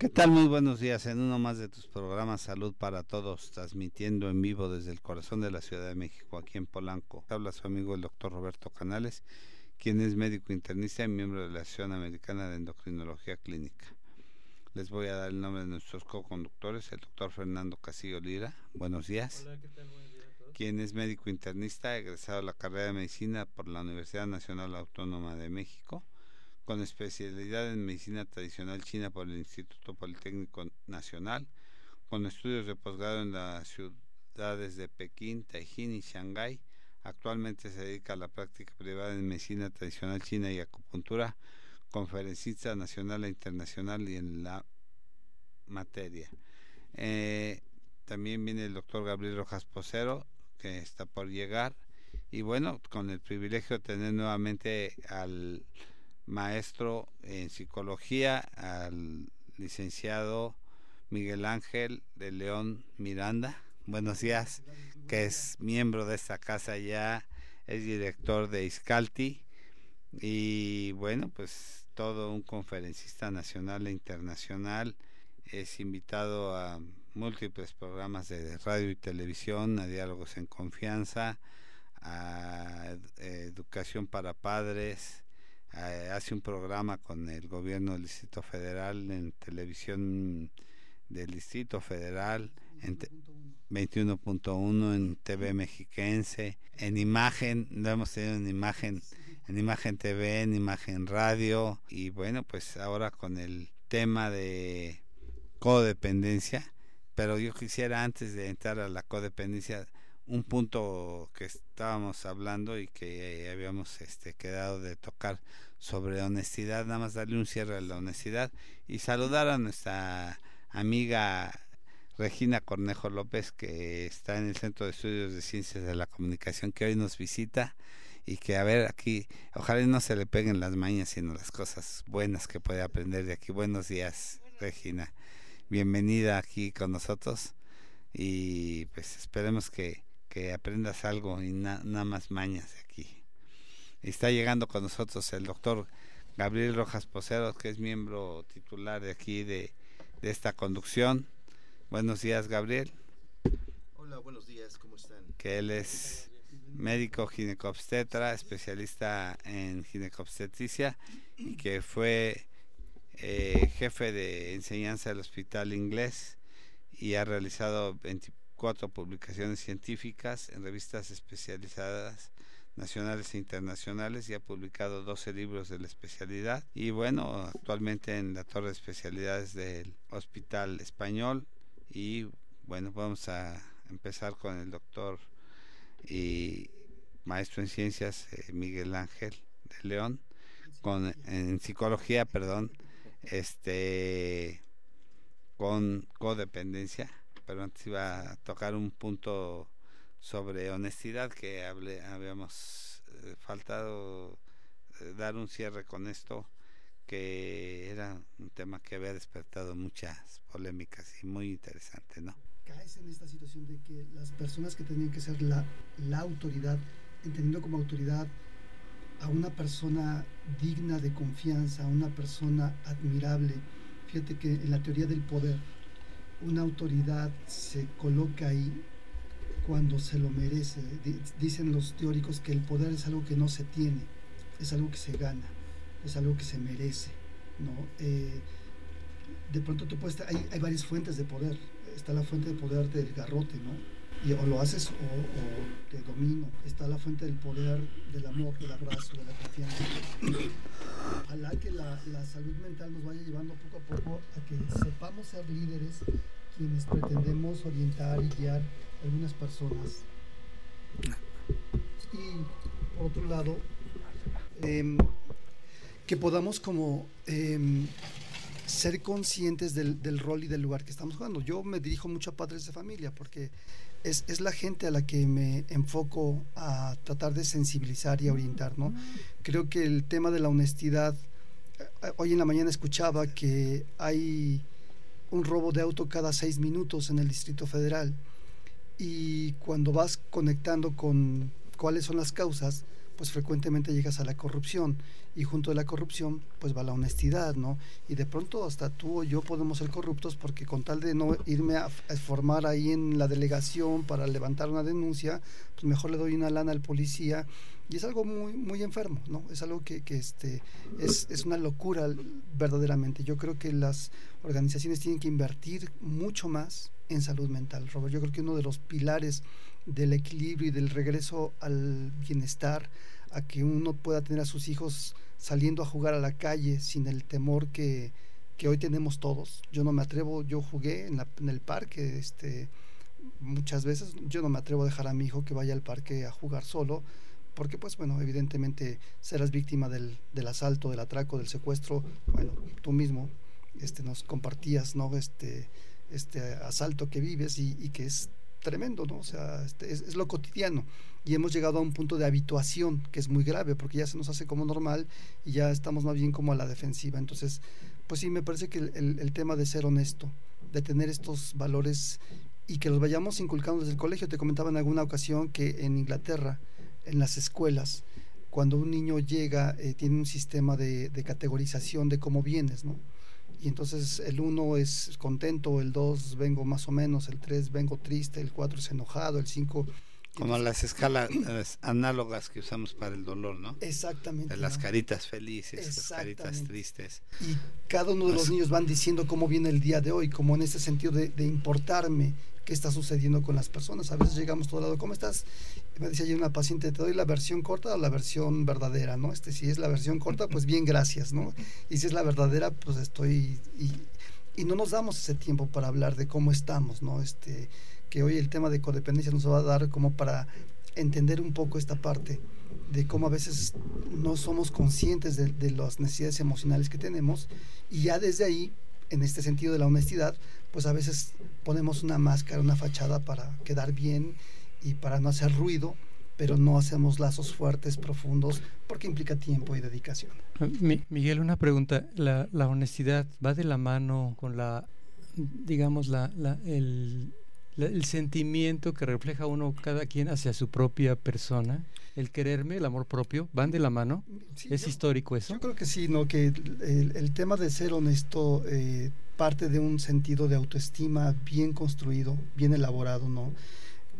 ¿Qué tal? Muy buenos días en uno más de tus programas Salud para Todos, transmitiendo en vivo desde el corazón de la Ciudad de México, aquí en Polanco. Habla su amigo el doctor Roberto Canales, quien es médico internista y miembro de la Asociación Americana de Endocrinología Clínica. Les voy a dar el nombre de nuestros co-conductores, el doctor Fernando Casillo Lira. Buenos días. Hola, ¿qué tal? Buenos días a todos. Quien es médico internista, egresado de la carrera de medicina por la Universidad Nacional Autónoma de México con especialidad en medicina tradicional china por el Instituto Politécnico Nacional, con estudios de posgrado en las ciudades de Pekín, Taijín y Shanghái. Actualmente se dedica a la práctica privada en medicina tradicional china y acupuntura, conferencista nacional e internacional y en la materia. Eh, también viene el doctor Gabriel Rojas Posero, que está por llegar. Y bueno, con el privilegio de tener nuevamente al maestro en psicología, al licenciado Miguel Ángel de León Miranda. Buenos días, que es miembro de esta casa ya, es director de Iscalti y bueno, pues todo un conferencista nacional e internacional. Es invitado a múltiples programas de radio y televisión, a diálogos en confianza, a educación para padres, eh, hace un programa con el gobierno del Distrito Federal en televisión del Distrito Federal, en 21.1 en TV Mexiquense, en imagen, lo hemos tenido en imagen, en imagen TV, en imagen radio, y bueno, pues ahora con el tema de codependencia, pero yo quisiera antes de entrar a la codependencia, un punto que estábamos hablando y que habíamos este, quedado de tocar sobre honestidad, nada más darle un cierre a la honestidad y saludar a nuestra amiga Regina Cornejo López que está en el Centro de Estudios de Ciencias de la Comunicación que hoy nos visita y que a ver aquí, ojalá no se le peguen las mañas sino las cosas buenas que puede aprender de aquí. Buenos días Regina, bienvenida aquí con nosotros y pues esperemos que que aprendas algo y nada más mañas de aquí. Está llegando con nosotros el doctor Gabriel Rojas Poseros, que es miembro titular de aquí de, de esta conducción. Buenos días, Gabriel. Hola, buenos días, ¿cómo están? Que él es médico ginecobstetra, especialista en ginecobstetricia y que fue eh, jefe de enseñanza del Hospital Inglés y ha realizado 20, cuatro publicaciones científicas en revistas especializadas nacionales e internacionales y ha publicado 12 libros de la especialidad. Y bueno, actualmente en la torre de especialidades del Hospital Español. Y bueno, vamos a empezar con el doctor y maestro en ciencias eh, Miguel Ángel de León con en psicología, perdón, este con codependencia pero antes iba a tocar un punto sobre honestidad que hable, habíamos eh, faltado eh, dar un cierre con esto que era un tema que había despertado muchas polémicas y muy interesante, ¿no? Caes en esta situación de que las personas que tenían que ser la, la autoridad, entendiendo como autoridad a una persona digna de confianza, a una persona admirable, fíjate que en la teoría del poder, una autoridad se coloca ahí cuando se lo merece. Dicen los teóricos que el poder es algo que no se tiene, es algo que se gana, es algo que se merece. ¿no? Eh, de pronto tú puedes, hay, hay varias fuentes de poder. Está la fuente de poder del garrote, ¿no? Y o lo haces o, te domino. Está la fuente del poder del amor, del abrazo, de la confianza. Ojalá que la, salud mental nos vaya llevando poco a poco a que sepamos ser líderes quienes pretendemos orientar y guiar a algunas personas. Y por otro lado, em, que podamos como em, ser conscientes del, rol y del lugar que estamos jugando. Yo me dirijo mucho a padres de familia porque es, es, la gente a la que me enfoco a tratar de sensibilizar y orientar. ¿no? Creo que el tema de la honestidad, eh, hoy en la mañana escuchaba que hay un robo de auto cada seis minutos en el Distrito Federal y cuando vas conectando con cuáles son las causas, pues frecuentemente llegas a la corrupción y junto a la corrupción pues va la honestidad, ¿no? Y de pronto hasta tú o yo podemos ser corruptos porque con tal de no irme a, formar ahí en la delegación para levantar una denuncia, pues mejor le doy una lana al policía y es algo muy muy enfermo, ¿no? Es algo que, que este es, es una locura verdaderamente. Yo creo que las organizaciones tienen que invertir mucho más en salud mental, Robert. Yo creo que uno de los pilares del equilibrio y del regreso al bienestar, a que uno pueda tener a sus hijos saliendo a jugar a la calle sin el temor que, que hoy tenemos todos. Yo no me atrevo, yo jugué en, la, en el parque este, muchas veces, yo no me atrevo a dejar a mi hijo que vaya al parque a jugar solo, porque pues bueno, evidentemente serás víctima del, del asalto, del atraco, del secuestro, bueno, tú mismo este, nos compartías, ¿no? Este, este asalto que vives y, y que es tremendo, ¿no? O sea, este, es, lo cotidiano. Y hemos llegado a un punto de habituación que es muy grave, porque ya se nos hace como normal y ya estamos más bien como a la defensiva. Entonces, pues sí, me parece que el, el, tema de ser honesto, de tener estos valores y que los vayamos inculcando desde el colegio. Te comentaba en alguna ocasión que en Inglaterra, en las escuelas, cuando un niño llega, eh, tiene un sistema de, de categorización de cómo vienes, ¿no? Y entonces el 1 es contento, el 2 vengo más o menos, el 3 vengo triste, el 4 es enojado, el 5... Como las escalas análogas que usamos para el dolor, ¿no? Exactamente. las caritas felices, las caritas tristes. Y cada uno de los niños van diciendo cómo viene el día de hoy, como en ese sentido de, de importarme qué está sucediendo con las personas. A veces llegamos todo lado, ¿cómo estás? me decía ayer una paciente, te doy la versión corta o la versión verdadera, ¿no? Este, si es la versión corta, pues bien, gracias, ¿no? Y si es la verdadera, pues estoy... Y, y no nos damos ese tiempo para hablar de cómo estamos, ¿no? Este, que hoy el tema de codependencia nos va a dar como para entender un poco esta parte de cómo a veces no somos conscientes de, de, las necesidades emocionales que tenemos y ya desde ahí, en este sentido de la honestidad, pues a veces ponemos una máscara, una fachada para quedar bien y para no hacer ruido, pero no hacemos lazos fuertes, profundos, porque implica tiempo y dedicación. Miguel, una pregunta. ¿La, honestidad va de la mano con la, digamos, la, el, el sentimiento que refleja uno cada quien hacia su propia persona? el quererme, el amor propio, van de la mano. ¿Es histórico eso? Yo creo que sí, ¿no? Que el, el tema de ser honesto eh, parte de un sentido de autoestima bien construido, bien elaborado, ¿no?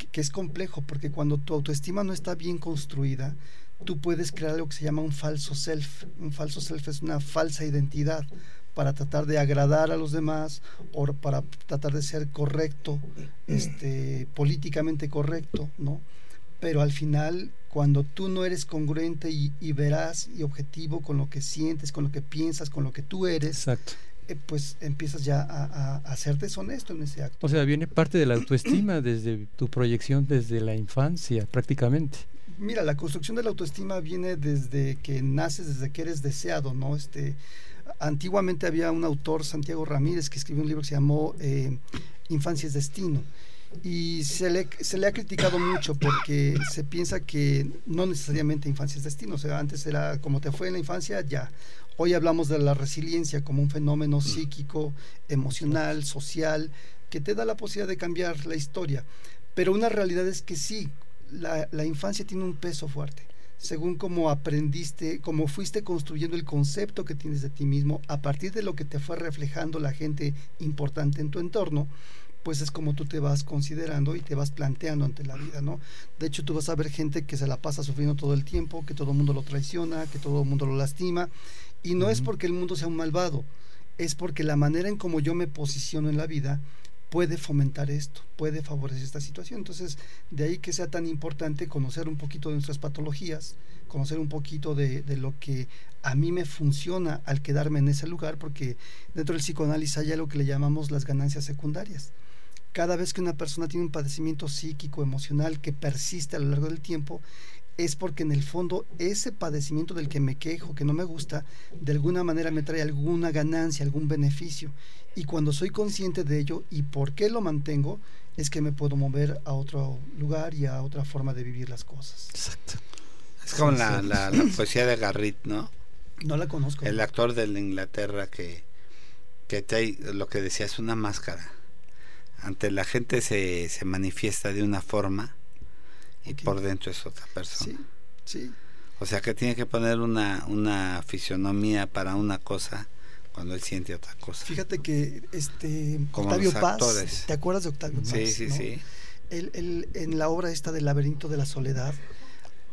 que, es complejo, porque cuando tu autoestima no está bien construida, tú puedes crear algo que se llama un falso self. Un falso self es una falsa identidad para tratar de agradar a los demás o para tratar de ser correcto, este, políticamente correcto, ¿no? Pero al final, cuando tú no eres congruente y, y verás y objetivo con lo que sientes, con lo que piensas, con lo que tú eres, Exacto eh, pues empiezas ya a, a, ser deshonesto en ese acto. O sea, viene parte de la autoestima desde tu proyección desde la infancia, prácticamente. Mira, la construcción de la autoestima viene desde que naces, desde que eres deseado, ¿no? Este, antiguamente había un autor, Santiago Ramírez, que escribió un libro que se llamó eh, Infancia es Destino. Y se le, se le ha criticado mucho porque se piensa que no necesariamente infancia es destino. O sea, antes era como te fue en la infancia, ya. Hoy hablamos de la resiliencia como un fenómeno psíquico, emocional, social, que te da la posibilidad de cambiar la historia. Pero una realidad es que sí, la, la infancia tiene un peso fuerte. Según cómo aprendiste, cómo fuiste construyendo el concepto que tienes de ti mismo, a partir de lo que te fue reflejando la gente importante en tu entorno, pues es como tú te vas considerando y te vas planteando ante la vida, ¿no? De hecho, tú vas a ver gente que se la pasa sufriendo todo el tiempo, que todo el mundo lo traiciona, que todo el mundo lo lastima, y no es porque el mundo sea un malvado, es porque la manera en como yo me posiciono en la vida puede fomentar esto, puede favorecer esta situación. Entonces, de ahí que sea tan importante conocer un poquito de nuestras patologías, conocer un poquito de, lo que a mí me funciona al quedarme en ese lugar, porque dentro del psicoanálisis hay algo que le llamamos las ganancias secundarias. Cada vez que una persona tiene un padecimiento psíquico, emocional que persiste a lo largo del tiempo, es porque en el fondo ese padecimiento del que me quejo, que no me gusta, de alguna manera me trae alguna ganancia, algún beneficio. Y cuando soy consciente de ello y por qué lo mantengo, es que me puedo mover a otro lugar y a otra forma de vivir las cosas. Exacto. Es como la, la, la, poesía de Garrit, ¿no? No la conozco. El actor de Inglaterra que, que te, lo que decía es una máscara. Ante la gente se, se manifiesta de una forma y por dentro es otra persona. Sí, sí. O sea que tiene que poner una, una fisionomía para una cosa cuando él siente otra cosa. Fíjate que este Octavio Paz, ¿te acuerdas de Octavio Paz? Sí, sí, sí. Él, en la obra esta del laberinto de la soledad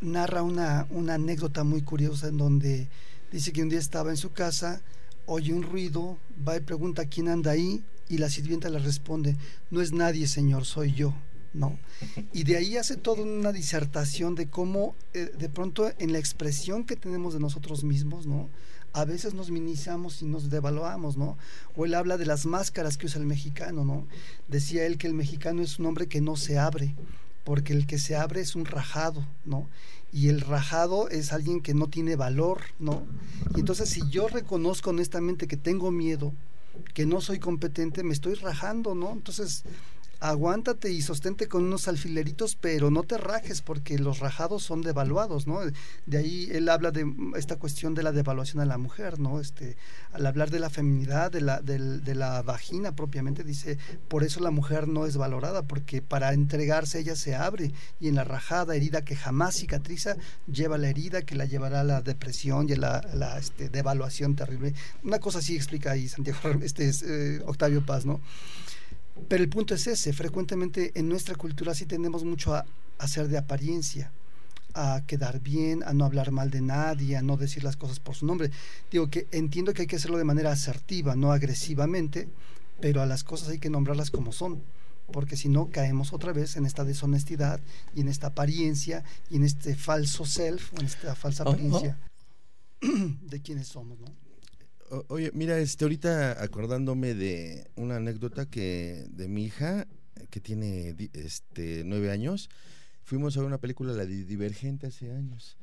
narra una, una anécdota muy curiosa en donde dice que un día estaba en su casa, oye un ruido, va y pregunta quién anda ahí y la sirvienta le responde, no es nadie, señor, soy yo. ¿No? Y de ahí hace toda una disertación de cómo eh, de pronto en la expresión que tenemos de nosotros mismos, ¿no? A veces nos minimizamos y nos devaluamos, ¿no? O él habla de las máscaras que usa el mexicano, ¿no? Decía él que el mexicano es un hombre que no se abre, porque el que se abre es un rajado, ¿no? Y el rajado es alguien que no tiene valor, ¿no? Y entonces si yo reconozco honestamente que tengo miedo, que no soy competente, me estoy rajando, ¿no? Entonces, aguántate y sostente con unos alfileritos, pero no te rajes porque los rajados son devaluados, ¿no? De ahí él habla de esta cuestión de la devaluación a la mujer, ¿no? Este, al hablar de la feminidad, de la, de, la vagina propiamente, dice, por eso la mujer no es valorada, porque para entregarse ella se abre y en la rajada, herida que jamás cicatriza, lleva la herida que la llevará a la depresión y a la, este, devaluación terrible. Una cosa así explica ahí Santiago, este es eh, Octavio Paz, ¿no? Pero el punto es ese, frecuentemente en nuestra cultura sí tenemos mucho a hacer de apariencia, a quedar bien, a no hablar mal de nadie, a no decir las cosas por su nombre. Digo que entiendo que hay que hacerlo de manera asertiva, no agresivamente, pero a las cosas hay que nombrarlas como son, porque si no caemos otra vez en esta deshonestidad y en esta apariencia y en este falso self, en esta falsa oh, oh. apariencia de quienes somos, ¿no? Oye, mira, este, ahorita acordándome de una anécdota que de mi hija, que tiene este, nueve años, fuimos a ver una película, la de Divergente, hace años.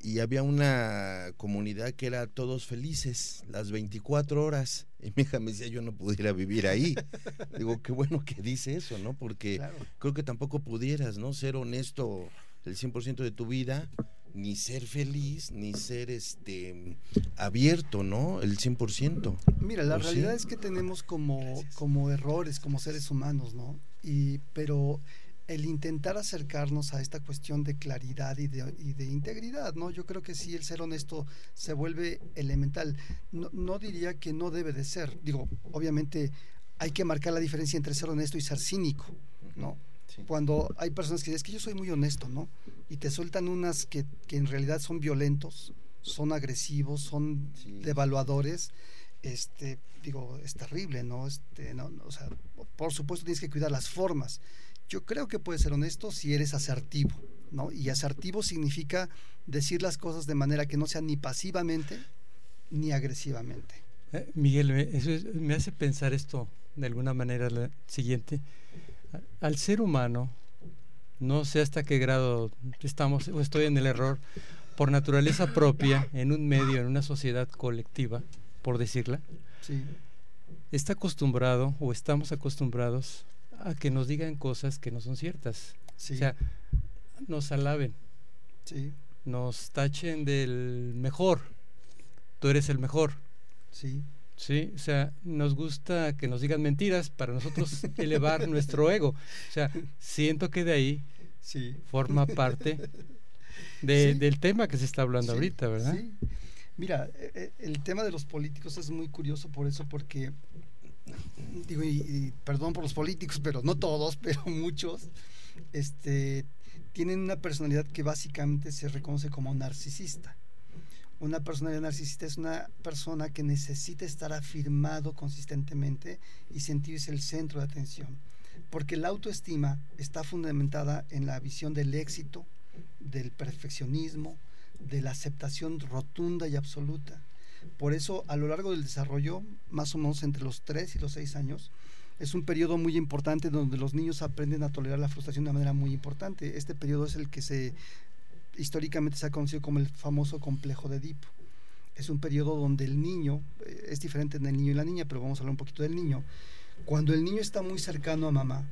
Y había una comunidad que era todos felices, las 24 horas. Y mi hija me decía, yo no pudiera vivir ahí. Digo, qué bueno que dice eso, ¿no? Porque creo que tampoco pudieras, ¿no? Ser honesto el 100% de tu vida ni ser feliz, ni ser este abierto, ¿no? El 100%. Mira, la realidad es que tenemos como, como errores como seres humanos, ¿no? Y, pero el intentar acercarnos a esta cuestión de claridad y de, y de, integridad, ¿no? Yo creo que sí, el ser honesto se vuelve elemental. No, no diría que no debe de ser. Digo, obviamente hay que marcar la diferencia entre ser honesto y ser cínico, ¿no? Cuando hay personas que dicen, es que yo soy muy honesto, ¿no? Y te sueltan unas que, que en realidad son violentos, son agresivos, son devaluadores, este, digo, es terrible, ¿no? Este, no, O sea, por supuesto tienes que cuidar las formas. Yo creo que puedes ser honesto si eres asertivo, ¿no? Y asertivo significa decir las cosas de manera que no sea ni pasivamente ni agresivamente. Eh, Miguel, eso me hace pensar esto de alguna manera la siguiente al ser humano, no sé hasta qué grado estamos o estoy en el error, por naturaleza propia, en un medio, en una sociedad colectiva, por decirla, está acostumbrado o estamos acostumbrados a que nos digan cosas que no son ciertas. O sea, nos alaben, nos tachen del mejor, tú eres el mejor. Sí. Sí, o sea, nos gusta que nos digan mentiras para nosotros elevar nuestro ego. O sea, siento que de ahí sí. forma parte de, del tema que se está hablando ahorita, ¿verdad? Sí. Mira, e, e, el tema de los políticos es muy curioso por eso, porque, digo, y, perdón por los políticos, pero no todos, pero muchos, este, tienen una personalidad que básicamente se reconoce como narcisista. Una personalidad narcisista es una persona que necesita estar afirmado consistentemente y sentirse el centro de atención. Porque la autoestima está fundamentada en la visión del éxito, del perfeccionismo, de la aceptación rotunda y absoluta. Por eso, a lo largo del desarrollo, más o menos entre los 3 y los 6 años, es un periodo muy importante donde los niños aprenden a tolerar la frustración de manera muy importante. Este periodo es el que se históricamente se ha conocido como el famoso complejo de Edipo. Es un periodo donde el niño, eh, es diferente en el niño y la niña, pero vamos a hablar un poquito del niño. Cuando el niño está muy cercano a mamá,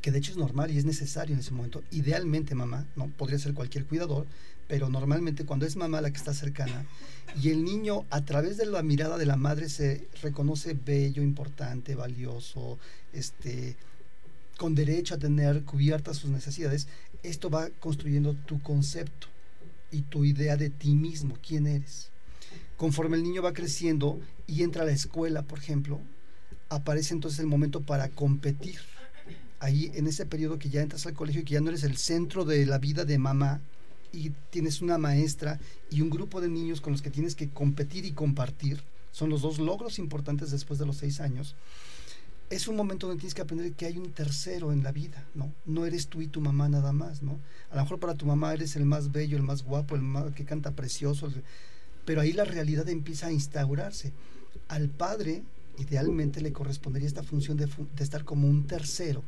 que de hecho es normal y es necesario en ese momento, idealmente mamá, no podría ser cualquier cuidador, pero normalmente cuando es mamá la que está cercana y el niño a través de la mirada de la madre se reconoce bello, importante, valioso, este con derecho a tener cubiertas sus necesidades, esto va construyendo tu concepto. y tu idea de ti mismo, quién eres. Conforme el niño va creciendo y entra a la escuela, por ejemplo, aparece entonces el momento para competir. Ahí en ese periodo que ya entras al colegio y que ya no eres el centro de la vida de mamá y tienes una maestra y un grupo de niños con los que tienes que competir y compartir, son los dos logros importantes después de los seis años es un momento donde tienes que aprender que hay un tercero en la vida, ¿no? No eres tú y tu mamá nada más, ¿no? A lo mejor para tu mamá eres el más bello, el más guapo, el más, que canta precioso, pero ahí la realidad empieza a instaurarse. Al padre, idealmente, le correspondería esta función de, estar como un tercero,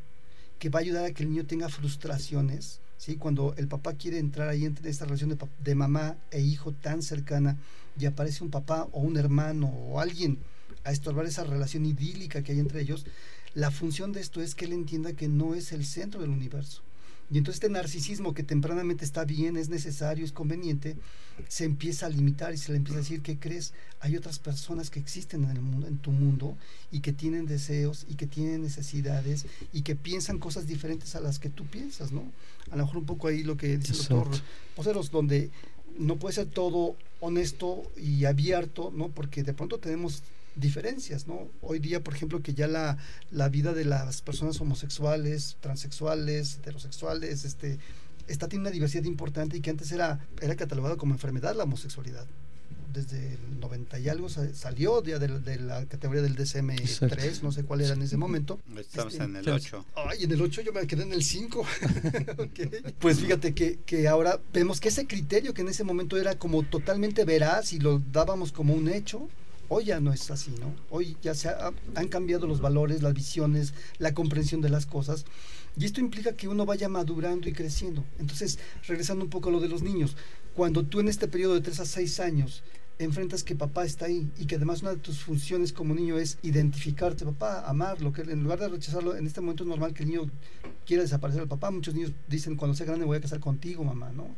que va a ayudar a que el niño tenga frustraciones, ¿sí? Cuando el papá quiere entrar ahí en esta relación de, de mamá e hijo tan cercana y aparece un papá o un hermano o alguien a estorbar esa relación idílica que hay entre ellos, la función de esto es que él entienda que no es el centro del universo. Y entonces este narcisismo que tempranamente está bien, es necesario, es conveniente, se empieza a limitar y se le empieza a decir, ¿qué crees? Hay otras personas que existen en, el mundo, en tu mundo y que tienen deseos y que tienen necesidades y que piensan cosas diferentes a las que tú piensas, ¿no? A lo mejor un poco ahí lo que dice el doctor Poseros, donde no puede ser todo honesto y abierto, ¿no? Porque de pronto tenemos diferencias, ¿no? Hoy día, por ejemplo, que ya la, la vida de las personas homosexuales, transexuales, heterosexuales, este, está tiene una diversidad importante y que antes era, era catalogado como enfermedad la homosexualidad. Desde el 90 y algo salió ya de, la categoría del DSM-3, no sé cuál era en ese momento. Estamos este, en el 8. Ay, en el 8 yo me quedé en el 5. Pues fíjate que, que ahora vemos que ese criterio que en ese momento era como totalmente veraz y lo dábamos como un hecho, Hoy ya no es así, ¿no? Hoy ya se han cambiado los valores, las visiones, la comprensión de las cosas. Y esto implica que uno vaya madurando y creciendo. Entonces, regresando un poco a lo de los niños, cuando tú en este periodo de 3 a 6 años enfrentas que papá está ahí y que además una de tus funciones como niño es identificarte, papá, amarlo, que en lugar de rechazarlo, en este momento es normal que el niño quiera desaparecer al papá. Muchos niños dicen, cuando sea grande voy a casar contigo, mamá, ¿no?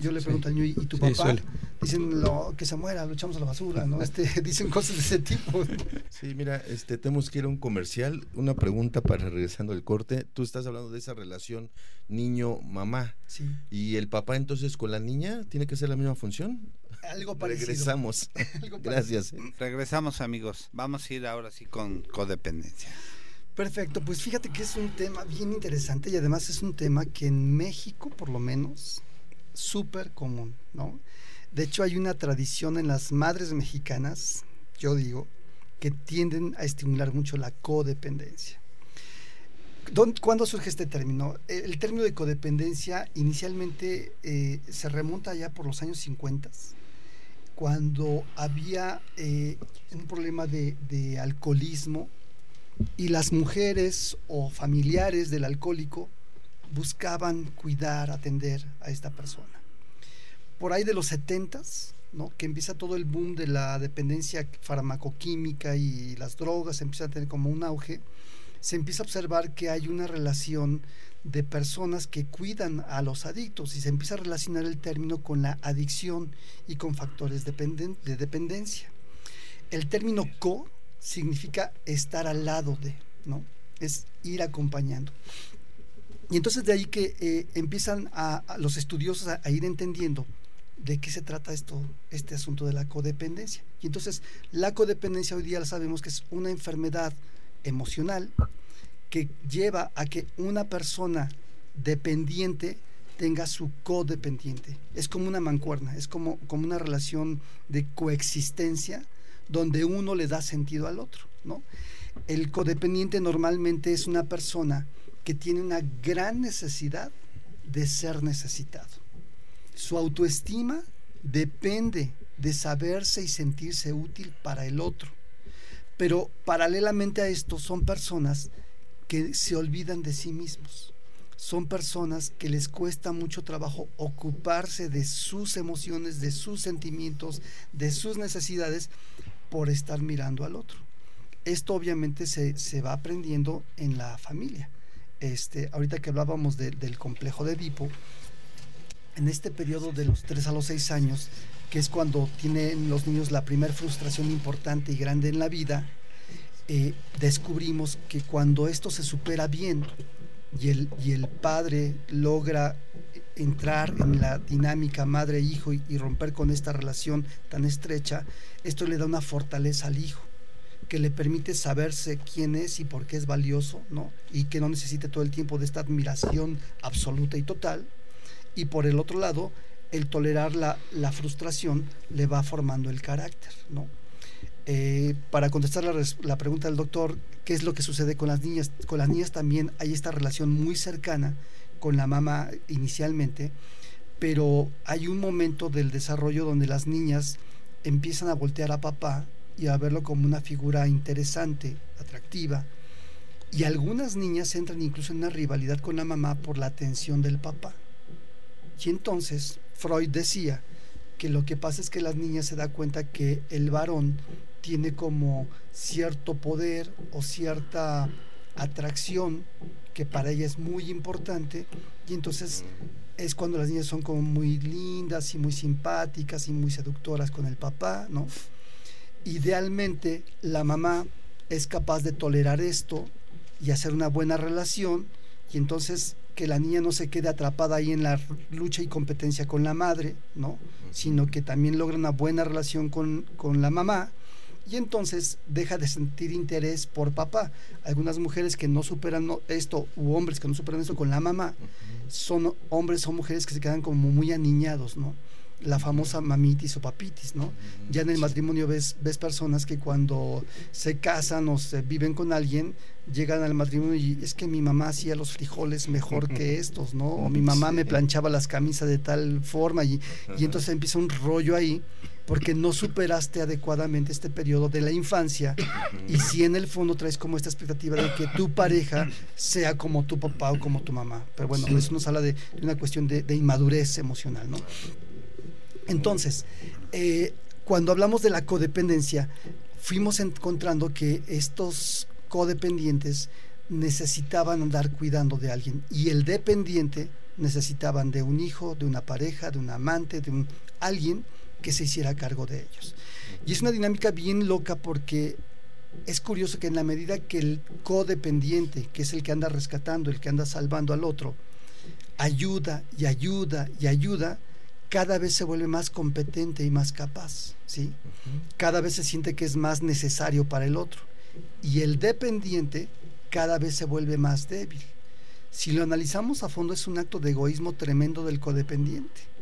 Yo, le pregunto al niño, ¿y, tu papá? Dicen lo, que se muera, lo echamos a la basura, ¿no? Este, dicen cosas de ese tipo. Sí, mira, este, tenemos que ir a un comercial. Una pregunta para regresando al corte. Tú estás hablando de esa relación niño-mamá. Sí. ¿Y el papá entonces con la niña tiene que ser la misma función? Algo parecido. Regresamos. Gracias. Regresamos, amigos. Vamos a ir ahora sí con codependencia. Perfecto, pues fíjate que es un tema bien interesante y además es un tema que en México, por lo menos, súper común, ¿no? De hecho, hay una tradición en las madres mexicanas, yo digo, que tienden a estimular mucho la codependencia. ¿Cuándo surge este término? El término de codependencia inicialmente eh, se remonta ya por los años 50, cuando había eh, un problema de, de alcoholismo y las mujeres o familiares del alcohólico buscaban cuidar, atender a esta persona. Por ahí de los 70 ¿no? que empieza todo el boom de la dependencia farmacoquímica y las drogas, empieza a tener como un auge, se empieza a observar que hay una relación de personas que cuidan a los adictos y se empieza a relacionar el término con la adicción y con factores de dependencia. El término co significa estar al lado de, ¿no? Es ir acompañando. Y entonces de ahí que eh, empiezan a, los estudiosos a, ir entendiendo de qué se trata esto, este asunto de la codependencia. Y entonces la codependencia hoy día la sabemos que es una enfermedad emocional que lleva a que una persona dependiente tenga su codependiente. Es como una mancuerna, es como, como una relación de coexistencia donde uno le da sentido al otro. ¿no? El codependiente normalmente es una persona que tiene una gran necesidad de ser necesitado. Su autoestima depende de saberse y sentirse útil para el otro. Pero paralelamente a esto son personas que se olvidan de sí mismos. Son personas que les cuesta mucho trabajo ocuparse de sus emociones, de sus sentimientos, de sus necesidades por estar mirando al otro. Esto obviamente se, se va aprendiendo en la familia este, ahorita que hablábamos del complejo de Edipo, en este periodo de los 3 a los 6 años, que es cuando tienen los niños la primera frustración importante y grande en la vida, eh, descubrimos que cuando esto se supera bien y el, padre logra entrar en la dinámica madre-hijo y romper con esta relación tan estrecha, esto le da una fortaleza al hijo que le permite saberse quién es y por qué es valioso, ¿no? Y que no necesite todo el tiempo de esta admiración absoluta y total. Y por el otro lado, el tolerar la, la frustración le va formando el carácter, ¿no? Eh, para contestar la, la, pregunta del doctor, ¿qué es lo que sucede con las niñas? Con las niñas también hay esta relación muy cercana con la mamá inicialmente, pero hay un momento del desarrollo donde las niñas empiezan a voltear a papá y a verlo como una figura interesante, atractiva. Y algunas niñas entran incluso en una rivalidad con la mamá por la atención del papá. Y entonces Freud decía que lo que pasa es que las niñas se da cuenta que el varón tiene como cierto poder o cierta atracción que para ella es muy importante y entonces es cuando las niñas son como muy lindas y muy simpáticas y muy seductoras con el papá, ¿no? Idealmente la mamá es capaz de tolerar esto y hacer una buena relación y entonces que la niña no se quede atrapada ahí en la lucha y competencia con la madre, ¿no? Sino que también logra una buena relación con, con la mamá y entonces deja de sentir interés por papá. Algunas mujeres que no superan esto, u hombres que no superan esto con la mamá, son hombres o mujeres que se quedan como muy aniñados, ¿no? La famosa mamitis o papitis, ¿no? Ya en el matrimonio ves, ves personas que cuando se casan o se viven con alguien, llegan al matrimonio y es que mi mamá hacía los frijoles mejor que estos, ¿no? O mi mamá me planchaba las camisas de tal forma y, y entonces empieza un rollo ahí porque no superaste adecuadamente este periodo de la infancia y si en el fondo traes como esta expectativa de que tu pareja sea como tu papá o como tu mamá. Pero bueno, eso nos habla de, una cuestión de, inmadurez emocional, ¿no? Entonces, eh, cuando hablamos de la codependencia, fuimos encontrando que estos codependientes necesitaban andar cuidando de alguien y el dependiente necesitaban de un hijo, de una pareja, de un amante, de un alguien que se hiciera cargo de ellos. Y es una dinámica bien loca porque es curioso que en la medida que el codependiente, que es el que anda rescatando, el que anda salvando al otro, ayuda y ayuda y ayuda, cada vez se vuelve más competente y más capaz, ¿sí? Cada vez se siente que es más necesario para el otro. Y el dependiente cada vez se vuelve más débil. Si lo analizamos a fondo es un acto de egoísmo tremendo del codependiente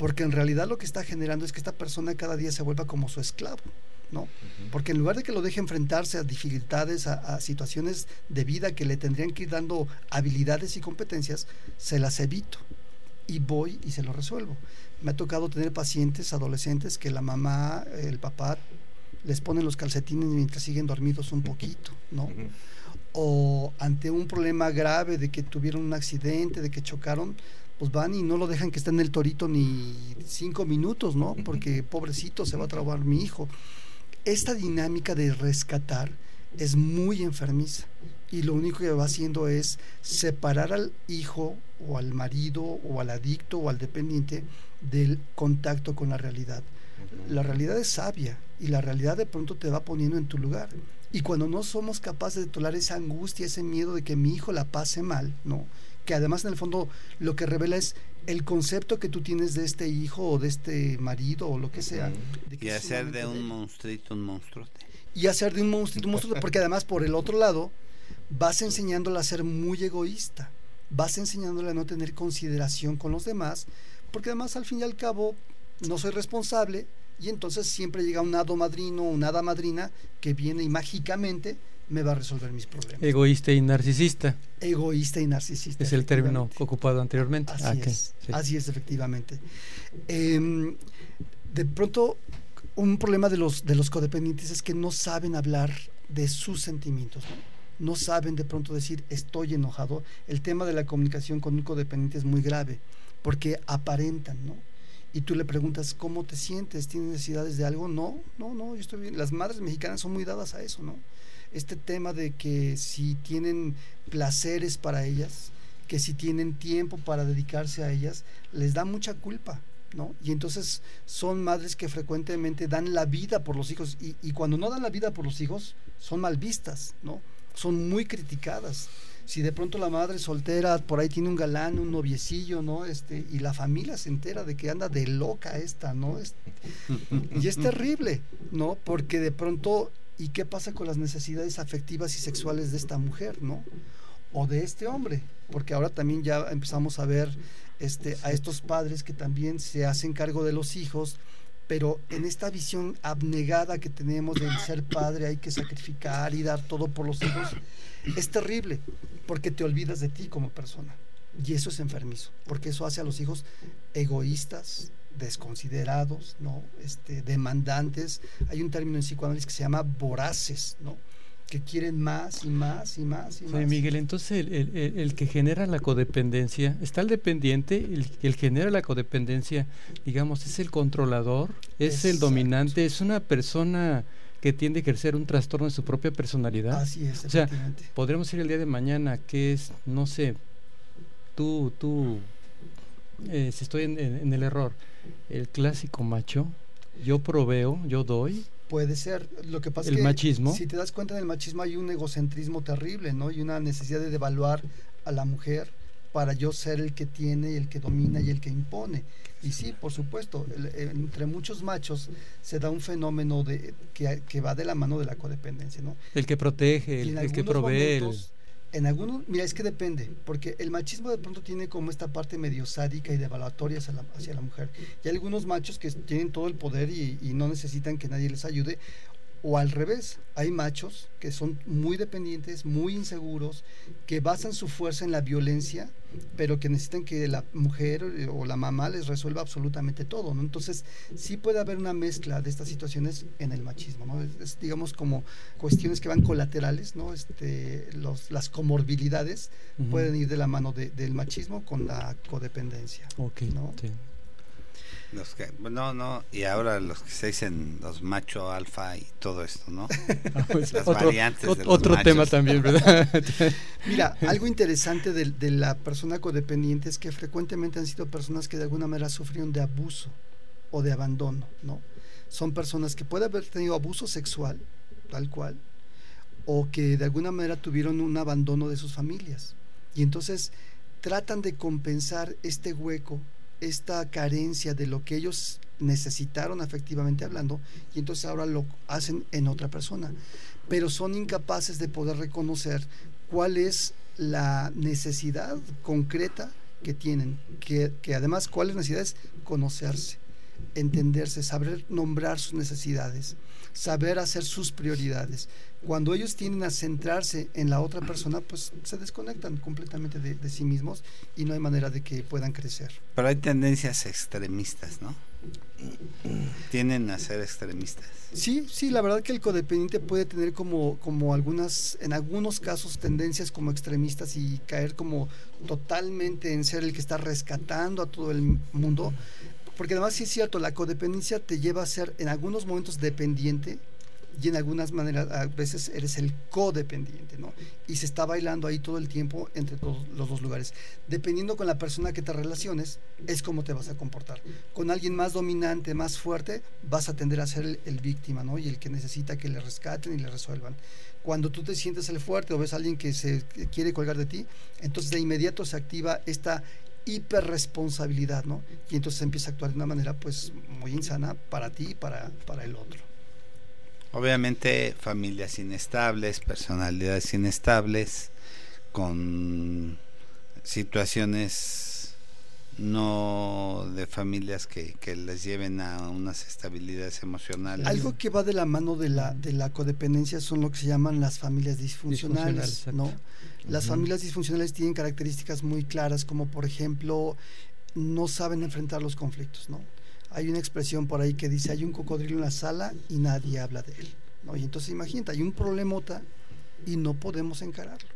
porque en realidad lo que está generando es que esta persona cada día se vuelva como su esclavo. ¿no? Porque en lugar de que lo deje enfrentarse a dificultades, a, situaciones de vida que le tendrían que ir dando habilidades y competencias, se las evito y voy y se lo resuelvo. Me ha tocado tener pacientes, adolescentes, que la mamá, el papá, les ponen los calcetines mientras siguen dormidos un poquito, ¿no? O ante un problema grave de que tuvieron un accidente, de que chocaron, pues van y no lo dejan que esté en el torito ni cinco minutos, ¿no? Porque pobrecito se va a trabar mi hijo. Esta dinámica de rescatar es muy enfermiza y lo único que va haciendo es separar al hijo o al marido o al adicto o al dependiente del contacto con la realidad. La realidad es sabia y la realidad de pronto te va poniendo en tu lugar. Y cuando no somos capaces de tolerar esa angustia, ese miedo de que mi hijo la pase mal, ¿no? que además en el fondo lo que revela es el concepto que tú tienes de este hijo o de este marido o lo que sea. y hacer de un monstruito un monstruo. Y hacer de un monstruito un monstruo, porque además por el otro lado vas enseñándole a ser muy egoísta, vas enseñándole a no tener consideración con los demás, porque además al fin y al cabo no soy responsable y entonces siempre llega un hado madrino o una hada madrina que viene y mágicamente me va a resolver mis problemas. Egoísta y narcisista. Egoísta y narcisista. Es el término ocupado anteriormente. Así, ah, es, así es, efectivamente. Em, de pronto, un problema de los, de los codependientes es que no saben hablar de sus sentimientos. ¿no? saben de pronto decir estoy enojado. El tema de la comunicación con un codependiente es muy grave porque aparentan, ¿no? y tú le preguntas cómo te sientes, tienes necesidades de algo, no, no, no, yo estoy bien. Las madres mexicanas son muy dadas a eso, ¿no? este tema de que si tienen placeres para ellas, que si tienen tiempo para dedicarse a ellas, les da mucha culpa. ¿No? Y entonces son madres que frecuentemente dan la vida por los hijos y, y, cuando no dan la vida por los hijos son mal vistas, ¿no? son muy criticadas. Si de pronto la madre soltera por ahí tiene un galán, un noviecillo, ¿no? Este, y la familia se entera de que anda de loca esta, ¿no? Y es terrible, ¿no? Porque de pronto, ¿y qué pasa con las necesidades afectivas y sexuales de esta mujer, ¿no? O de este hombre, porque ahora también ya empezamos a ver este, a estos padres que también se hacen cargo de los hijos, pero en esta visión abnegada que tenemos del ser padre hay que sacrificar y dar todo por los hijos, es terrible, porque te olvidas de ti como persona. Y eso es enfermizo, porque eso hace a los hijos egoístas, desconsiderados, ¿no? Este, demandantes. Hay un término en psicoanálisis que se llama voraces, ¿no? Que quieren más y más y más y más. Miguel, entonces el, que genera la codependencia, está el dependiente, el que genera la codependencia, digamos, es el controlador, es el dominante, es una persona que tiende a ejercer un trastorno de su propia personalidad. Así es. O sea, podremos decir el día de mañana que es, no sé, tú, tú, eh, si estoy en el error, el clásico macho, yo proveo, yo doy, Puede ser. Lo que pasa el es que machismo. si te das cuenta del machismo hay un egocentrismo terrible, ¿no? Y una necesidad de devaluar a la mujer para yo ser el que tiene y el que domina y el que impone. Y sí, por supuesto, entre muchos machos se da un fenómeno de que, que, va de la mano de la codependencia, ¿no? El que protege, el, que provee. En algunos, mira, es que depende, porque el machismo de pronto tiene como esta parte medio sádica y devaluatoria hacia la, la mujer. Y hay algunos machos que tienen todo el poder y no necesitan que nadie les ayude, o al revés, hay machos que son muy dependientes, muy inseguros, que basan su fuerza en la violencia, pero que necesitan que la mujer o la mamá les resuelva absolutamente todo, ¿no? Entonces, sí puede haber una mezcla de estas situaciones en el machismo, ¿no? Es, digamos como cuestiones que van colaterales, ¿no? Este, los, las comorbilidades pueden ir de la mano del machismo con la codependencia. Ok, ¿no? Los que, no, no, y ahora los que se dicen los macho alfa y todo esto, ¿no? Ah, pues, Las otro, variantes de los otro tema también, ¿verdad? Mira, algo interesante de, de, la persona codependiente es que frecuentemente han sido personas que de alguna manera sufrieron de abuso o de abandono, ¿no? Son personas que pueden haber tenido abuso sexual, tal cual, o que de alguna manera tuvieron un abandono de sus familias. Y entonces tratan de compensar este hueco esta carencia de lo que ellos necesitaron afectivamente hablando y entonces ahora lo hacen en otra persona. Pero son incapaces de poder reconocer cuál es la necesidad concreta que tienen, que, que además cuál es necesidad es conocerse, entenderse, saber nombrar sus necesidades, saber hacer sus prioridades. Cuando ellos tienden a centrarse en la otra persona, pues se desconectan completamente de, sí mismos y no hay manera de que puedan crecer. Pero hay tendencias extremistas, ¿no? Tienen a ser extremistas. Sí, sí, la verdad que el codependiente puede tener como, como algunas, en algunos casos, tendencias como extremistas y caer como totalmente en ser el que está rescatando a todo el mundo. Porque además sí es cierto, la codependencia te lleva a ser en algunos momentos dependiente y en algunas maneras a veces eres el codependiente, ¿no? Y se está bailando ahí todo el tiempo entre todos los dos lugares. Dependiendo con la persona que te relaciones, es cómo te vas a comportar. Con alguien más dominante, más fuerte, vas a tender a ser el, víctima, ¿no? Y el que necesita que le rescaten y le resuelvan. Cuando tú te sientes el fuerte o ves a alguien que se quiere colgar de ti, entonces de inmediato se activa esta hiperresponsabilidad, ¿no? Y entonces empieza a actuar de una manera pues muy insana para ti y para, para el otro. Obviamente familias inestables, personalidades inestables, con situaciones no de familias que, que, les lleven a unas estabilidades emocionales. Algo que va de la mano de la, de la codependencia son lo que se llaman las familias disfuncionales, ¿no? Las familias disfuncionales tienen características muy claras, como por ejemplo, no saben enfrentar los conflictos, ¿no? Hay una expresión por ahí que dice, hay un cocodrilo en la sala y nadie habla de él, ¿no? Y entonces imagínate, hay un problemota y no podemos encararlo.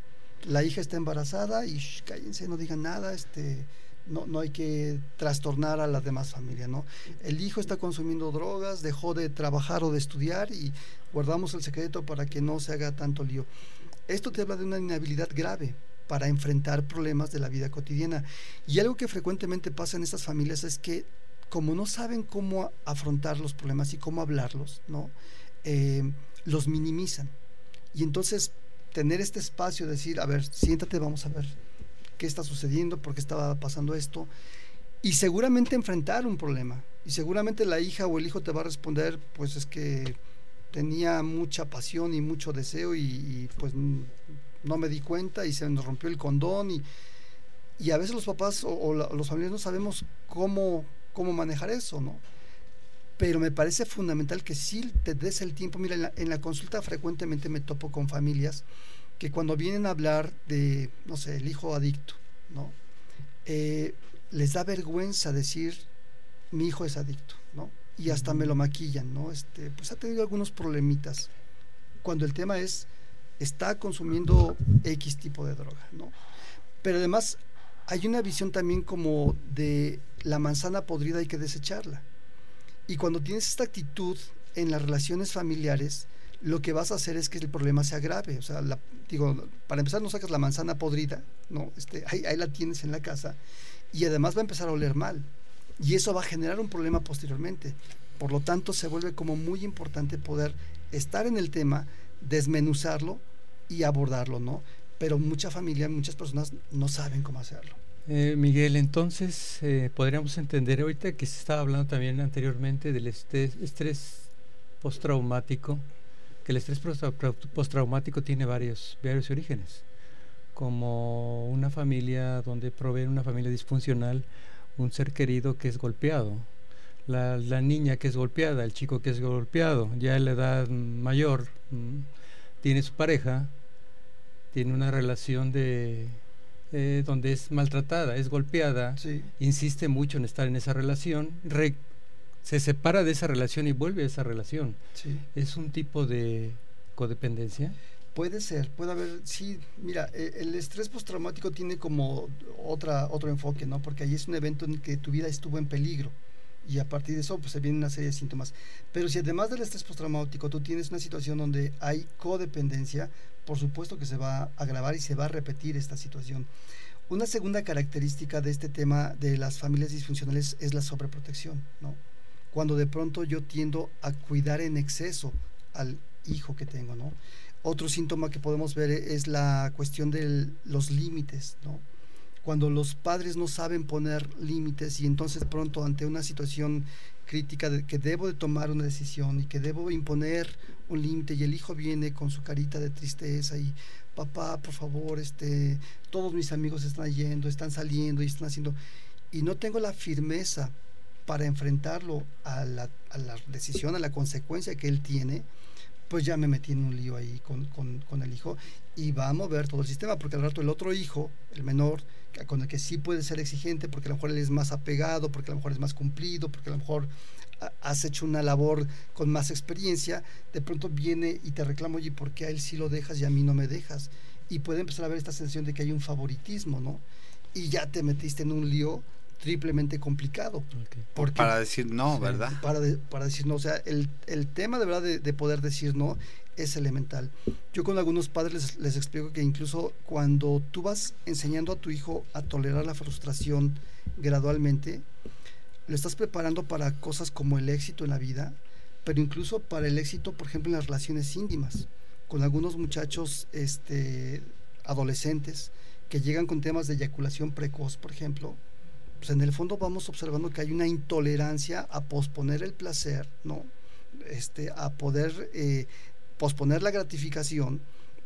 La hija está embarazada y cállense, no digan nada, este no, no hay que trastornar a las demás familias, ¿no? El hijo está consumiendo drogas, dejó de trabajar o de estudiar y guardamos el secreto para que no se haga tanto lío. Esto te habla de una inhabilidad grave para enfrentar problemas de la vida cotidiana. Y algo que frecuentemente pasa en estas familias es que como no saben cómo afrontar los problemas y cómo hablarlos, ¿no? Eh, los minimizan. Y entonces tener este espacio, decir, a ver, siéntate, vamos a ver qué está sucediendo, por qué estaba pasando esto, y seguramente enfrentar un problema. Y seguramente la hija o el hijo te va a responder, pues es que tenía mucha pasión y mucho deseo y, pues no me di cuenta y se nos rompió el condón y, y a veces los papás o, los familiares no sabemos cómo, cómo manejar eso, ¿no? Pero me parece fundamental que sí te des el tiempo. Mira, en la, consulta frecuentemente me topo con familias que cuando vienen a hablar de, no sé, el hijo adicto, ¿no? Eh, les da vergüenza decir, mi hijo es adicto, ¿no? Y hasta me lo maquillan, ¿no? Este, pues ha tenido algunos problemitas. Cuando el tema es, está consumiendo X tipo de droga, ¿no? Pero además hay una visión también como de la manzana podrida hay que desecharla. Y cuando tienes esta actitud en las relaciones familiares, lo que vas a hacer es que el problema se agrave. O sea, digo, para empezar no sacas la manzana podrida, ¿no? Este, ahí, ahí la tienes en la casa y además va a empezar a oler mal. Y eso va a generar un problema posteriormente. Por lo tanto, se vuelve como muy importante poder estar en el tema, desmenuzarlo y abordarlo, ¿no? Pero mucha familia, muchas personas no saben cómo hacerlo. Eh, Miguel, entonces eh, podríamos entender ahorita que se estaba hablando también anteriormente del estrés, estrés postraumático, que el estrés postraumático tiene varios, varios orígenes, como una familia donde provee una familia disfuncional, un ser querido que es golpeado, la, la, niña que es golpeada, el chico que es golpeado, ya en la edad mayor, tiene su pareja, tiene una relación de eh, donde es maltratada, es golpeada, insiste mucho en estar en esa relación, se separa de esa relación y vuelve a esa relación. ¿Es un tipo de codependencia? Puede ser, puede haber, sí, mira, e, el estrés postraumático tiene como otra, otro enfoque, ¿no? Porque ahí es un evento en que tu vida estuvo en peligro y a partir de eso pues se vienen una serie de síntomas. Pero si además del estrés postraumático tú tienes una situación donde hay codependencia, por supuesto que se va a agravar y se va a repetir esta situación. Una segunda característica de este tema de las familias disfuncionales es la sobreprotección, ¿no? Cuando de pronto yo tiendo a cuidar en exceso al hijo que tengo, ¿no? Otro síntoma que podemos ver es la cuestión de los límites, ¿no? Cuando los padres no saben poner límites y entonces pronto ante una situación crítica de que debo de tomar una decisión y que debo imponer un límite y el hijo viene con su carita de tristeza y papá, por favor, este, todos mis amigos están yendo, están saliendo y están haciendo y no tengo la firmeza para enfrentarlo a la, a la decisión, a la consecuencia que él tiene, pues ya me metí en un lío ahí con, con, con, el hijo y va a mover todo el sistema, porque al rato el otro hijo, el menor, con el que sí puede ser exigente, porque a lo mejor él es más apegado, porque a lo mejor es más cumplido, porque a lo mejor has hecho una labor con más experiencia, de pronto viene y te reclama, oye, ¿por qué a él sí lo dejas y a mí no me dejas? Y puede empezar a ver esta sensación de que hay un favoritismo, ¿no? Y ya te metiste en un lío triplemente complicado. Porque, para decir no, ¿verdad? Para, para decir no, o sea, el, el tema de verdad de, de, poder decir no es elemental. Yo con algunos padres les, les, explico que incluso cuando tú vas enseñando a tu hijo a tolerar la frustración gradualmente, lo estás preparando para cosas como el éxito en la vida, pero incluso para el éxito, por ejemplo, en las relaciones íntimas, con algunos muchachos este, adolescentes que llegan con temas de eyaculación precoz, por ejemplo, pues en el fondo vamos observando que hay una intolerancia a posponer el placer, ¿no? Este, a poder eh, posponer la gratificación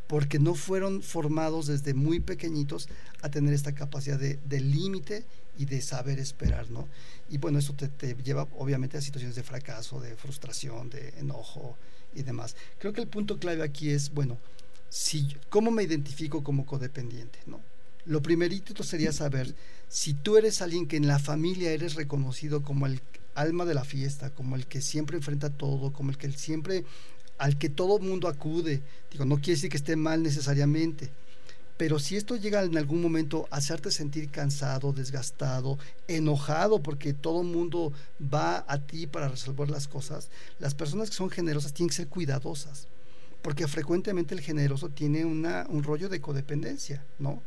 porque no fueron formados desde muy pequeñitos a tener esta capacidad de, de límite y de saber esperar, ¿no? Y bueno, eso te, te, lleva obviamente a situaciones de fracaso, de frustración, de enojo y demás. Creo que el punto clave aquí es, bueno, si, ¿cómo me identifico como codependiente, ¿no? Lo primerito sería saber si tú eres alguien que en la familia eres reconocido como el alma de la fiesta, como el que siempre enfrenta todo, como el que siempre al que todo mundo acude. Digo, no quiere decir que esté mal necesariamente, pero si esto llega en algún momento a hacerte sentir cansado, desgastado, enojado, porque todo mundo va a ti para resolver las cosas, las personas que son generosas tienen que ser cuidadosas, porque frecuentemente el generoso tiene una, un rollo de codependencia, ¿no?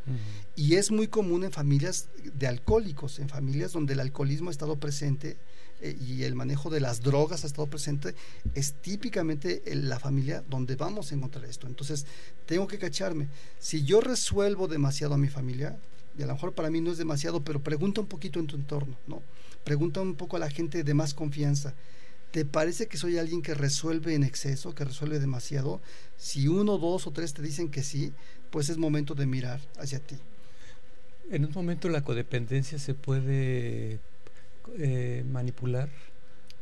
Y es muy común en familias de alcohólicos, en familias donde el alcoholismo ha estado presente eh, y el manejo de las drogas ha estado presente, es típicamente en la familia donde vamos a encontrar esto. Entonces, tengo que cacharme. Si yo resuelvo demasiado a mi familia, y a lo mejor para mí no es demasiado, pero pregunta un poquito en tu entorno, ¿no? Pregunta un poco a la gente de más confianza. ¿Te parece que soy alguien que resuelve en exceso, que resuelve demasiado? Si uno, dos o tres te dicen que sí, pues es momento de mirar hacia ti. En un momento la codependencia se puede eh, manipular,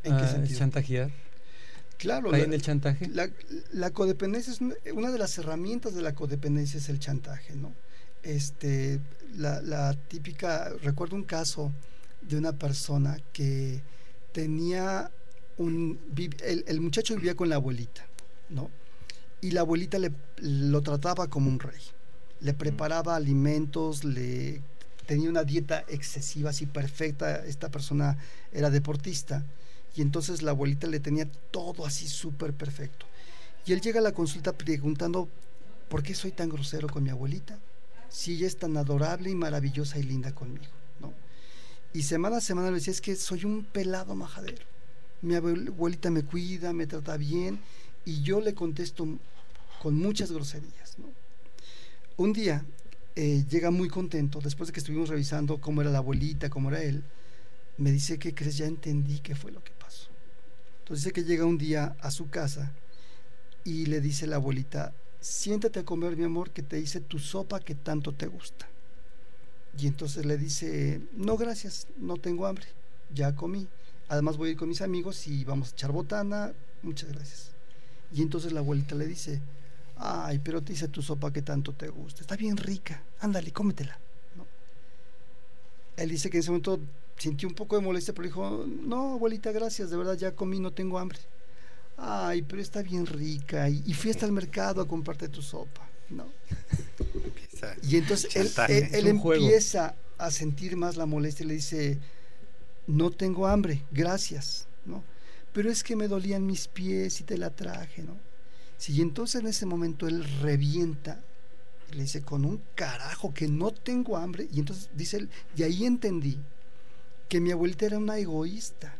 ¿En qué ah, sentido? chantajear. Claro, ¿Hay la, en el chantaje? la- la codependencia es una, una de las herramientas de la codependencia es el chantaje, ¿no? Este, la, la típica, recuerdo un caso de una persona que tenía el muchacho vivía con la abuelita, ¿no? Y la abuelita le, lo trataba como un rey. Le preparaba alimentos, le tenía una dieta excesiva, así perfecta. Esta persona era deportista y entonces la abuelita le tenía todo así súper perfecto. Y él llega a la consulta preguntando, ¿por qué soy tan grosero con mi abuelita? Si ella es tan adorable y maravillosa y linda conmigo, ¿no? Y semana a semana le decía, es que soy un pelado majadero. Mi abue- abuelita me cuida, me trata bien, y yo le contesto con muchas groserías. Un día eh, llega muy contento, después de que estuvimos revisando cómo era la abuelita, cómo era él, me dice, ¿qué crees? Ya entendí qué fue lo que pasó. Entonces dice que llega un día a su casa y le dice la abuelita, siéntate a comer, mi amor, que te hice tu sopa que tanto te gusta. Y entonces le dice, no, gracias, no tengo hambre, ya comí. Además voy a ir con mis amigos y vamos a echar botana, muchas gracias. Y entonces la abuelita le dice, ay, pero te hice tu sopa que tanto te gusta, está bien rica, ándale, cómetela. ¿no? Él dice que en ese momento sintió un poco de molestia, pero dijo, no, abuelita, gracias, de verdad ya comí, no tengo hambre. Ay, pero está bien rica, y, y fui hasta el mercado a comprarte tu sopa, ¿no? Y entonces él, él- empieza a sentir más la molestia y le dice, no tengo hambre, gracias, ¿no? Pero es que me dolían mis pies y te la traje, ¿no? Sí, y entonces en ese momento él revienta, le dice, con un carajo, que no tengo hambre. Y entonces dice él, y ahí entendí que mi abuelita era una egoísta,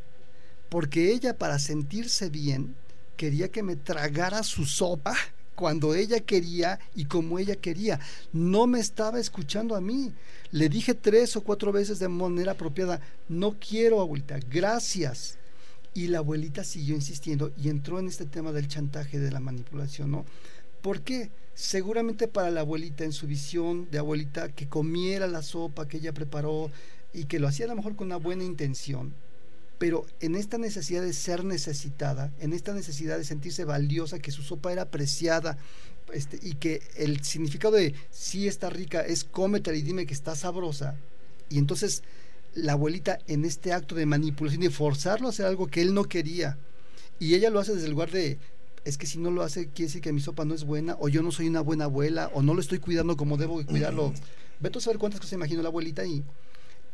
porque ella para sentirse bien quería que me tragara su sopa cuando ella quería y como ella quería. No me estaba escuchando a mí. Le dije tres o cuatro veces de manera apropiada, no quiero abuelita, gracias. Y la abuelita siguió insistiendo y entró en este tema del chantaje, de la manipulación, ¿no? ¿Por qué? Seguramente para la abuelita, en su visión de abuelita, que comiera la sopa que ella preparó y que lo hacía a lo mejor con una buena intención, pero en esta necesidad de ser necesitada, en esta necesidad de sentirse valiosa, que su sopa era apreciada, este, y que el significado de sí está rica es cómetela y dime que está sabrosa, y entonces la abuelita en este acto de manipulación, de forzarlo a hacer algo que él no quería, y ella lo hace desde el lugar de, es que si no lo hace, quiere decir que mi sopa no es buena, o yo no soy una buena abuela, o no lo estoy cuidando como debo de cuidarlo. Vete a saber cuántas cosas imagino la abuelita y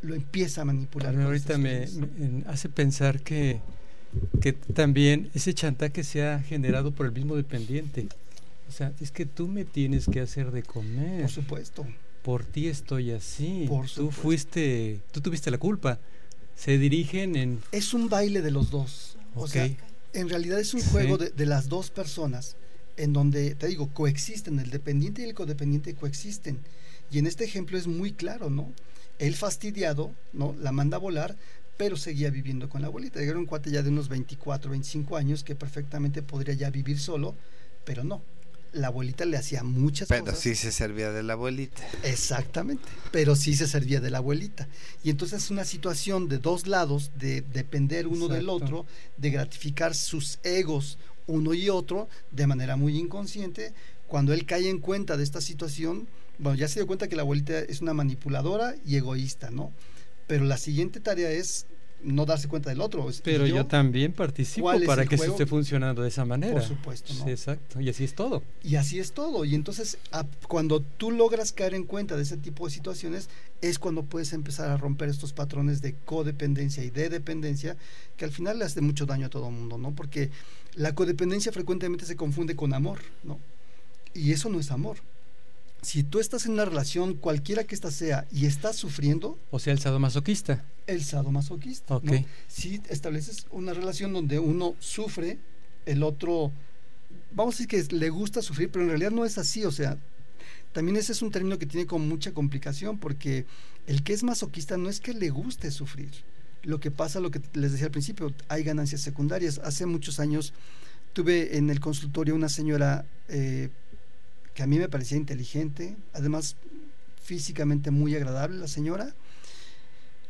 lo empieza a manipular. Con ahorita me, hace pensar que, que también ese chantaje se ha generado por el mismo dependiente. O sea, es que tú me tienes que hacer de comer. Por supuesto. Por ti estoy así. Por tú fuiste, tú tuviste la culpa. Se dirigen en, Es un baile de los dos. O ok, sea, en realidad es un Sí. juego de, de las dos personas en donde, te digo, coexisten, el dependiente y el codependiente coexisten. Y en este ejemplo es muy claro, ¿no? Él fastidiado, ¿no? La manda a volar, pero seguía viviendo con la abuelita. Era un cuate ya de unos 24, 25 años que perfectamente podría ya vivir solo, pero no. La abuelita le hacía muchas Pero cosas. sí se servía de la abuelita. Exactamente, pero sí se servía de la abuelita. Y entonces es una situación de dos lados, de depender uno del otro, de gratificar sus egos uno y otro de manera muy inconsciente. Cuando él cae en cuenta de esta situación, bueno, ya se dio cuenta que la abuelita es una manipuladora y egoísta, ¿no? Pero la siguiente tarea es no darse cuenta del otro. Pero yo, también participo para que eso esté funcionando de esa manera. Por supuesto, ¿no? Sí, exacto. Y así es todo. Y así es todo. Y entonces, cuando tú logras caer en cuenta de ese tipo de situaciones, es cuando puedes empezar a romper estos patrones de codependencia y de dependencia, que al final le hace mucho daño a todo el mundo, ¿no? Porque la codependencia frecuentemente se confunde con amor, ¿no? Y eso no es amor si tú estás en una relación, cualquiera que ésta sea, y estás sufriendo. O sea, el sadomasoquista. El sadomasoquista. Ok. Si estableces una relación donde uno sufre, el otro. Vamos a decir que le gusta sufrir, pero en realidad no es así. O sea, también ese es un término que tiene con mucha complicación, porque el que es masoquista no es que le guste sufrir. Lo que pasa, lo que les decía al principio, hay ganancias secundarias. Hace muchos años tuve en el consultorio una señora. Eh, que a mí me parecía inteligente, además físicamente muy agradable la señora,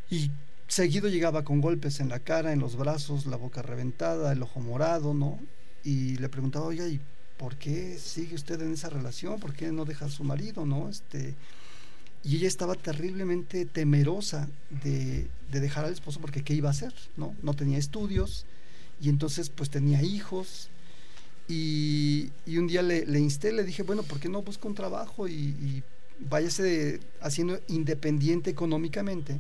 y seguido llegaba con golpes en la cara, en los brazos, la boca reventada, el ojo morado, ¿no? Y le preguntaba, oye, ¿y por qué sigue usted en esa relación? ¿Por qué no deja a su marido, no? Este, y ella estaba terriblemente temerosa de, de, dejar al esposo porque qué iba a hacer, ¿no? No tenía estudios y entonces pues tenía hijos y, un día le, insté, le dije, bueno, ¿por qué no busca un trabajo y, váyase haciendo independiente económicamente?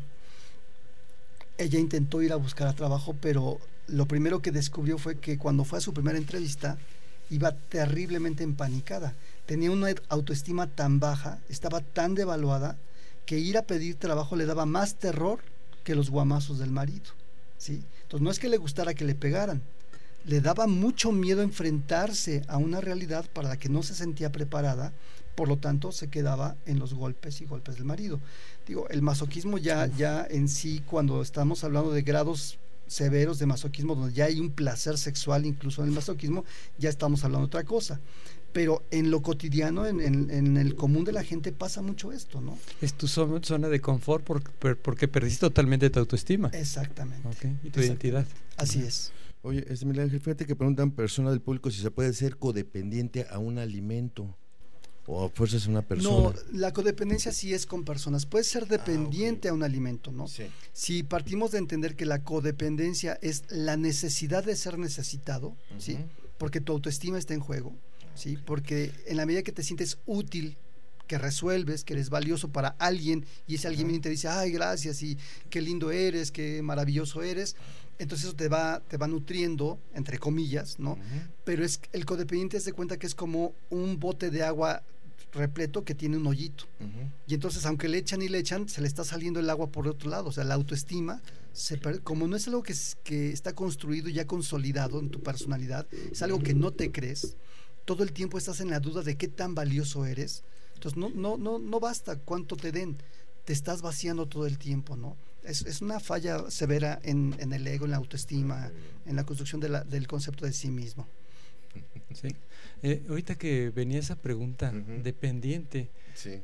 Ella intentó ir a buscar trabajo, pero lo primero que descubrió fue que cuando fue a su primera entrevista iba terriblemente empanicada. Tenía una autoestima tan baja, estaba tan devaluada, que ir a pedir trabajo le daba más terror que los guamazos del marido. ¿sí? Entonces no es que le gustara que le pegaran, le daba mucho miedo enfrentarse a una realidad para la que no se sentía preparada, por lo tanto se quedaba en los golpes y golpes del marido. Digo, el masoquismo ya, ya en sí, cuando estamos hablando de grados severos de masoquismo, donde ya hay un placer sexual incluso en el masoquismo, ya estamos hablando de otra cosa. Pero en lo cotidiano, en, el común de la gente pasa mucho esto, ¿no? Es tu zona de confort porque, perdiste totalmente tu autoestima. Exactamente. Y tu identidad. Así es. Oye, es Miguel Ángel, fíjate que preguntan personas del público si se puede ser codependiente a un alimento o a fuerzas a una persona. No, la codependencia sí es con personas. Puede ser dependiente ah, a un alimento, ¿no? Sí. Si partimos de entender que la codependencia es la necesidad de ser necesitado, ¿sí? Porque tu autoestima está en juego, ¿sí? Porque en la medida que te sientes útil que resuelves, que eres valioso para alguien y ese alguien viene y te dice, ay, gracias y qué lindo eres, qué maravilloso eres, entonces eso te va, te va nutriendo, entre comillas, ¿no? Pero es el codependiente se cuenta que es como un bote de agua repleto que tiene un hoyito. Y entonces, aunque le echan y le echan, se le está saliendo el agua por otro lado. O sea, la autoestima, se como no es algo que, que está construido ya consolidado en tu personalidad, es algo que no te crees, todo el tiempo estás en la duda de qué tan valioso eres. Entonces, no, no, no, no basta cuánto te den, te estás vaciando todo el tiempo, ¿no? Es, una falla severa en, el ego, en la autoestima, en la construcción del concepto de sí mismo. Sí. Eh, ahorita que venía esa pregunta, dependiente,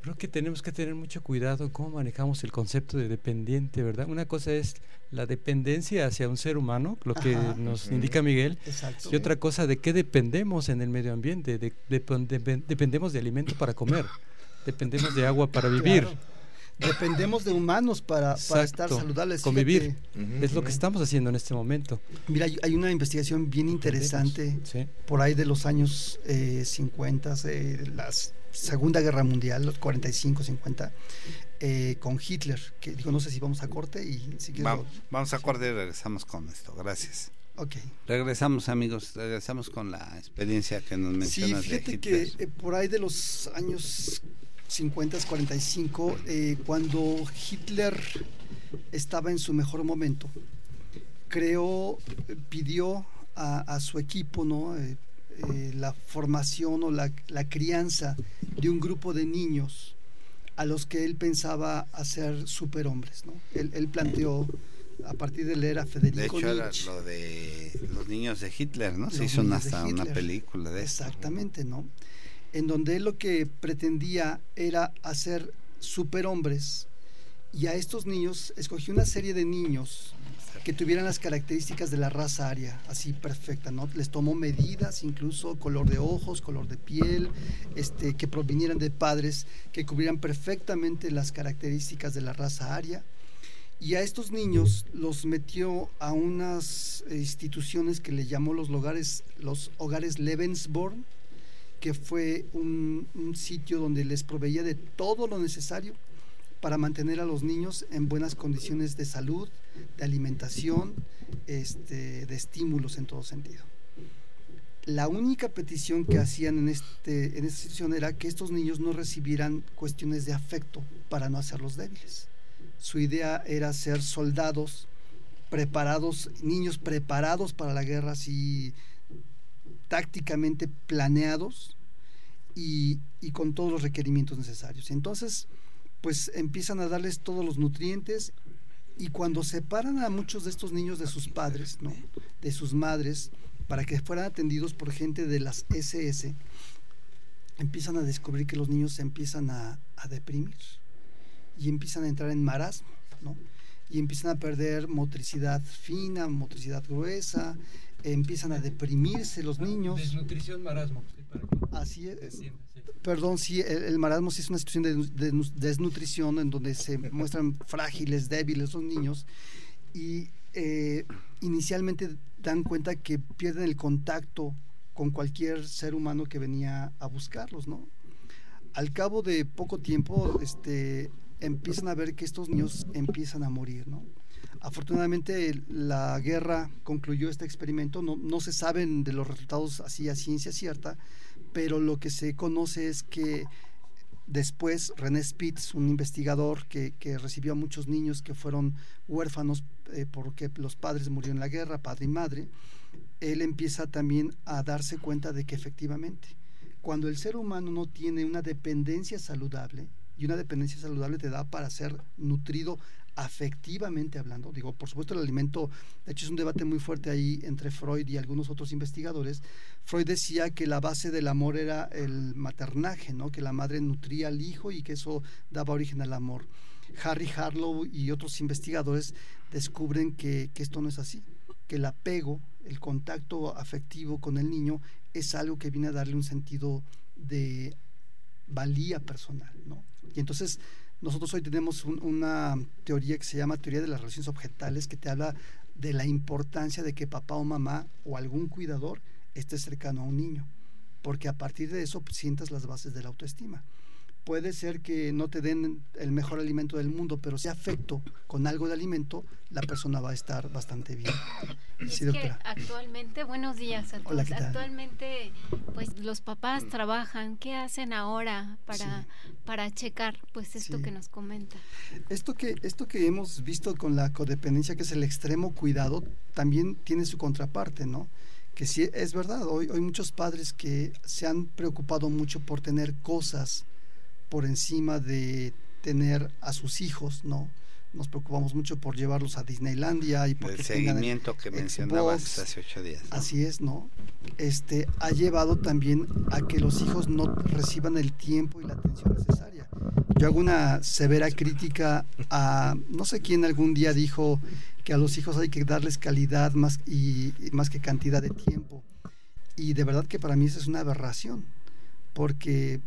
creo que tenemos que tener mucho cuidado cómo manejamos el concepto de dependiente, ¿verdad? Una cosa es la dependencia hacia un ser humano, lo que nos indica Miguel, y otra cosa de qué dependemos en el medio ambiente, de, dependemos de alimento para comer, dependemos de agua para vivir dependemos de humanos para, estar saludables. Convivir. Es lo que estamos haciendo en este momento. Mira, hay, una investigación bien interesante por ahí de los años 50, eh, la Segunda Guerra Mundial, los 45, 50, eh, con Hitler, que digo, no sé si vamos a corte y si vamos, vamos a corte y regresamos con esto. Gracias. Ok. Regresamos, amigos, regresamos con la experiencia que nos mencionas sí, fíjate que eh, por ahí de los años 50, 45, eh, cuando Hitler estaba en su mejor momento, creó, pidió a, su equipo, ¿no? Eh, eh, la formación o la, crianza de un grupo de niños a los que él pensaba hacer superhombres. ¿no? Él, planteó, a partir de leer a Federico De hecho, era lo de los niños de Hitler, ¿no? Se hizo hasta una película de Exactamente, ¿no? En donde él lo que pretendía era hacer superhombres y a estos niños escogió una serie de niños que tuvieran las características de la raza aria, así perfecta, ¿no? Les tomó medidas, incluso color de ojos, color de piel, este, que provinieran de padres que cubrieran perfectamente las características de la raza aria. Y a estos niños los metió a unas instituciones que le llamó los hogares, los hogares Lebensborn, que fue un, sitio donde les proveía de todo lo necesario para mantener a los niños en buenas condiciones de salud, de alimentación, este, de estímulos en todo sentido. La única petición que hacían en, este, en esta institución era que estos niños no recibieran cuestiones de afecto para no hacerlos débiles. Su idea era ser soldados preparados, niños preparados para la guerra, así tácticamente planeados y, con todos los requerimientos necesarios. Entonces, pues empiezan a darles todos los nutrientes y cuando separan a muchos de estos niños de sus padres, ¿no? de sus madres, para que fueran atendidos por gente de las SS, empiezan a descubrir que los niños se empiezan a, a deprimir y empiezan a entrar en marasmo, ¿no? y empiezan a perder motricidad fina, motricidad gruesa, empiezan a deprimirse los niños. Desnutrición, marasmo. Así es. Perdón, sí, el, marasmo sí es una situación de, desnutrición en donde se muestran frágiles, débiles los niños y eh, inicialmente dan cuenta que pierden el contacto con cualquier ser humano que venía a buscarlos, ¿no? Al cabo de poco tiempo, este, empiezan a ver que estos niños empiezan a morir, ¿no? Afortunadamente la guerra concluyó este experimento, no, se saben de los resultados así a ciencia cierta, pero lo que se conoce es que después René Spitz, un investigador que, recibió a muchos niños que fueron huérfanos eh, porque los padres murieron en la guerra, padre y madre, él empieza también a darse cuenta de que efectivamente, cuando el ser humano no tiene una dependencia saludable, y una dependencia saludable te da para ser nutrido afectivamente hablando, digo, por supuesto el alimento, de hecho es un debate muy fuerte ahí entre Freud y algunos otros investigadores. Freud decía que la base del amor era el maternaje, ¿no? que la madre nutría al hijo y que eso daba origen al amor. Harry Harlow y otros investigadores descubren que, que esto no es así, que el apego, el contacto afectivo con el niño es algo que viene a darle un sentido de valía personal, ¿no? Y entonces nosotros hoy tenemos una teoría que se llama teoría de las relaciones objetales, que te habla de la importancia de que papá o mamá o algún cuidador esté cercano a un niño, porque a partir de eso sientas las bases de la autoestima puede ser que no te den el mejor alimento del mundo, pero si afecto con algo de alimento, la persona va a estar bastante bien. Es que actualmente, buenos días a todos. actualmente, pues los papás trabajan. ¿Qué hacen ahora para, para checar pues esto que nos comenta? Esto que, esto que hemos visto con la codependencia, que es el extremo cuidado, también tiene su contraparte, ¿no? que sí es verdad, hoy, hay muchos padres que se han preocupado mucho por tener cosas por encima de tener a sus hijos, ¿no? Nos preocupamos mucho por llevarlos a Disneylandia y por el seguimiento que mencionabas hace ocho días. Así es, ¿no? Este ha llevado también a que los hijos no reciban el tiempo y la atención necesaria. Yo hago una severa crítica a no sé quién algún día dijo que a los hijos hay que darles calidad más y, y más que cantidad de tiempo. Y de verdad que para mí esa es una aberración, porque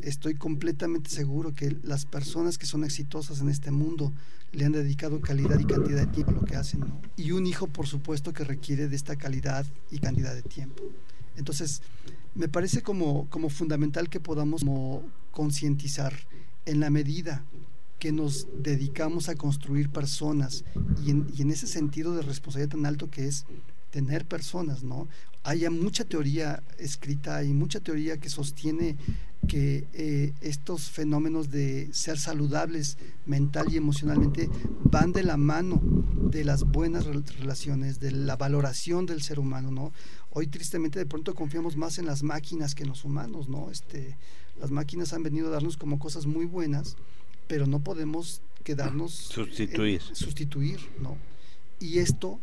estoy completamente seguro que las personas que son exitosas en este mundo le han dedicado calidad y cantidad de tiempo a lo que hacen. Y un hijo, por supuesto, que requiere de esta calidad y cantidad de tiempo. Entonces, me parece como, como fundamental que podamos concientizar en la medida que nos dedicamos a construir personas y en ese sentido de responsabilidad tan alto que es tener personas, ¿no? Hay mucha teoría escrita y mucha teoría que sostiene que eh, estos fenómenos de ser saludables mental y emocionalmente van de la mano de las buenas relaciones, de la valoración del ser humano, ¿no? Hoy tristemente de pronto confiamos más en las máquinas que en los humanos, ¿no? Este, las máquinas han venido a darnos como cosas muy buenas, pero no podemos quedarnos sustituir, sustituir, ¿no? Y esto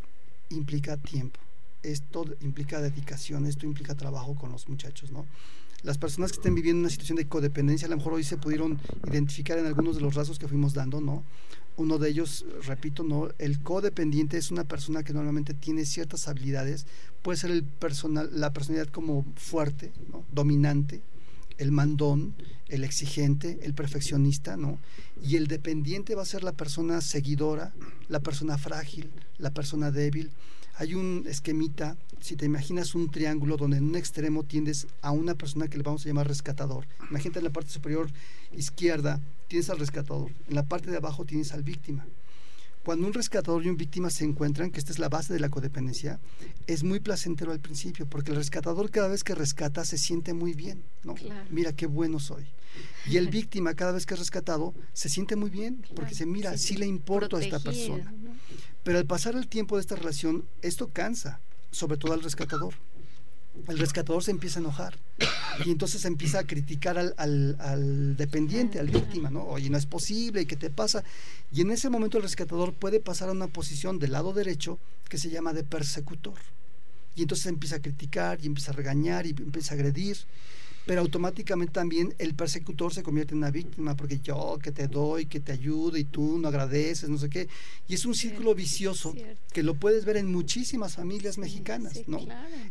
implica tiempo, esto implica dedicación, esto implica trabajo con los muchachos, ¿no? las personas que estén viviendo una situación de codependencia, a lo mejor hoy se pudieron identificar en algunos de los rasgos que fuimos dando, ¿no? Uno de ellos, repito, ¿no? El codependiente es una persona que normalmente tiene ciertas habilidades, puede ser el personal, la personalidad como fuerte, dominante, el mandón, el exigente, el perfeccionista, ¿no? Y el dependiente va a ser la persona seguidora, la persona frágil, la persona débil. Hay un esquemita, si te imaginas un triángulo donde en un extremo tiendes a una persona que le vamos a llamar rescatador. Imagínate en la parte superior izquierda tienes al rescatador, en la parte de abajo tienes al víctima. Cuando un rescatador y un víctima se encuentran, que esta es la base de la codependencia, es muy placentero al principio, porque el rescatador cada vez que rescata se siente muy bien, ¿no? Mira qué bueno soy. Y el víctima cada vez que es rescatado se siente muy bien, porque se mira, sí, le importo a esta persona. Pero al pasar el tiempo de esta relación, esto cansa, sobre todo al rescatador el rescatador se empieza a enojar y entonces empieza a criticar al, dependiente, al víctima, ¿no? Oye, no es posible, ¿qué te pasa? Y en ese momento el rescatador puede pasar a una posición del lado derecho que se llama de persecutor. Y entonces empieza a criticar y empieza a regañar y empieza a agredir pero automáticamente también el persecutor se convierte en una víctima, porque yo que te doy, que te ayudo y tú no agradeces, no sé qué. Y es un círculo vicioso que lo puedes ver en muchísimas familias mexicanas, ¿no?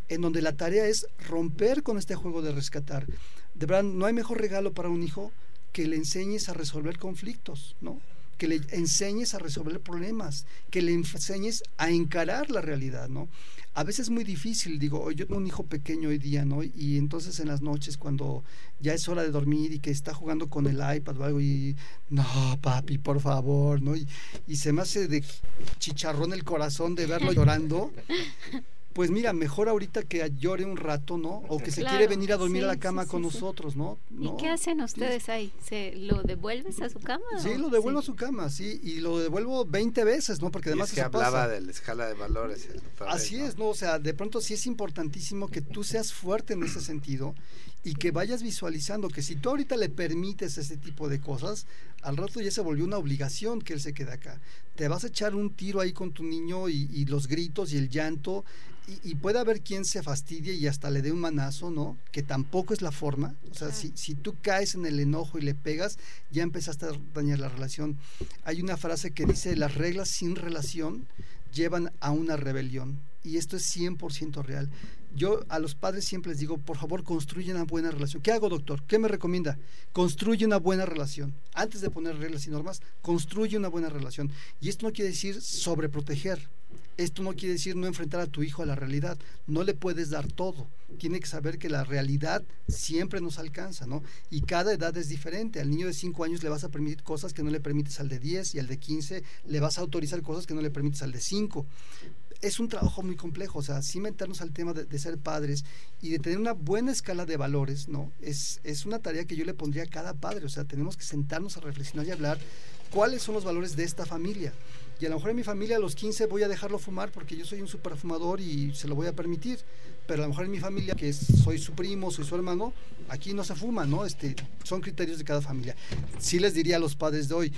En donde la tarea es romper con este juego de rescatar. De verdad, no hay mejor regalo para un hijo que le enseñes a resolver conflictos, ¿no? Que le enseñes a resolver problemas, que le enseñes a encarar la realidad, ¿no? A veces es muy difícil, digo, yo tengo un hijo pequeño hoy día, ¿no? Y entonces en las noches cuando ya es hora de dormir y que está jugando con el iPad o y, no, papi, por favor, ¿no? Y, y se me hace de chicharrón el corazón de verlo llorando pues mira, mejor ahorita que llore un rato, ¿no? O que se quiere venir a dormir a la cama con nosotros, ¿no? ¿Y qué hacen ustedes ahí? ¿Se lo devuelves a su cama? Sí, lo devuelvo a su cama, sí, y lo devuelvo 20 veces, ¿no? Porque además es que hablaba de la escala de valores. Así es, ¿no? O sea, de pronto sí es importantísimo que tú seas fuerte en ese sentido y que vayas visualizando que si tú ahorita le permites ese tipo de cosas, al rato ya se volvió una obligación que él se quede acá. Te vas a echar un tiro ahí con tu niño y, y los gritos y el llanto y, puede haber quien se fastidie y hasta le dé un manazo, ¿no? Que tampoco es la forma. O sea, si, si tú caes en el enojo y le pegas, ya empezaste a dañar la relación. Hay una frase que dice, las reglas sin relación llevan a una rebelión. Y esto es 100% real. Yo a los padres siempre les digo, por favor, construye una buena relación. ¿Qué hago, doctor? ¿Qué me recomienda? Construye una buena relación. Antes de poner reglas y normas, construye una buena relación. Y esto no quiere decir sobreproteger esto no quiere decir no enfrentar a tu hijo a la realidad. No le puedes dar todo. Tiene que saber que la realidad siempre nos alcanza, ¿no? Y cada edad es diferente. Al niño de 5 años le vas a permitir cosas que no le permites al de 10 y al de 15 le vas a autorizar cosas que no le permites al de 5 es un trabajo muy complejo, o sea, sí meternos al tema de, ser padres y de tener una buena escala de valores, ¿no? Es, es una tarea que yo le pondría a cada padre, o sea, tenemos que sentarnos a reflexionar y hablar cuáles son los valores de esta familia. Y a lo mejor en mi familia a los 15 voy a dejarlo fumar porque yo soy un superfumador y se lo voy a permitir. Pero a lo mejor en mi familia, que soy su primo, soy su hermano, aquí no se fuma, ¿no? Este, son criterios de cada familia. Sí les diría a los padres de hoy,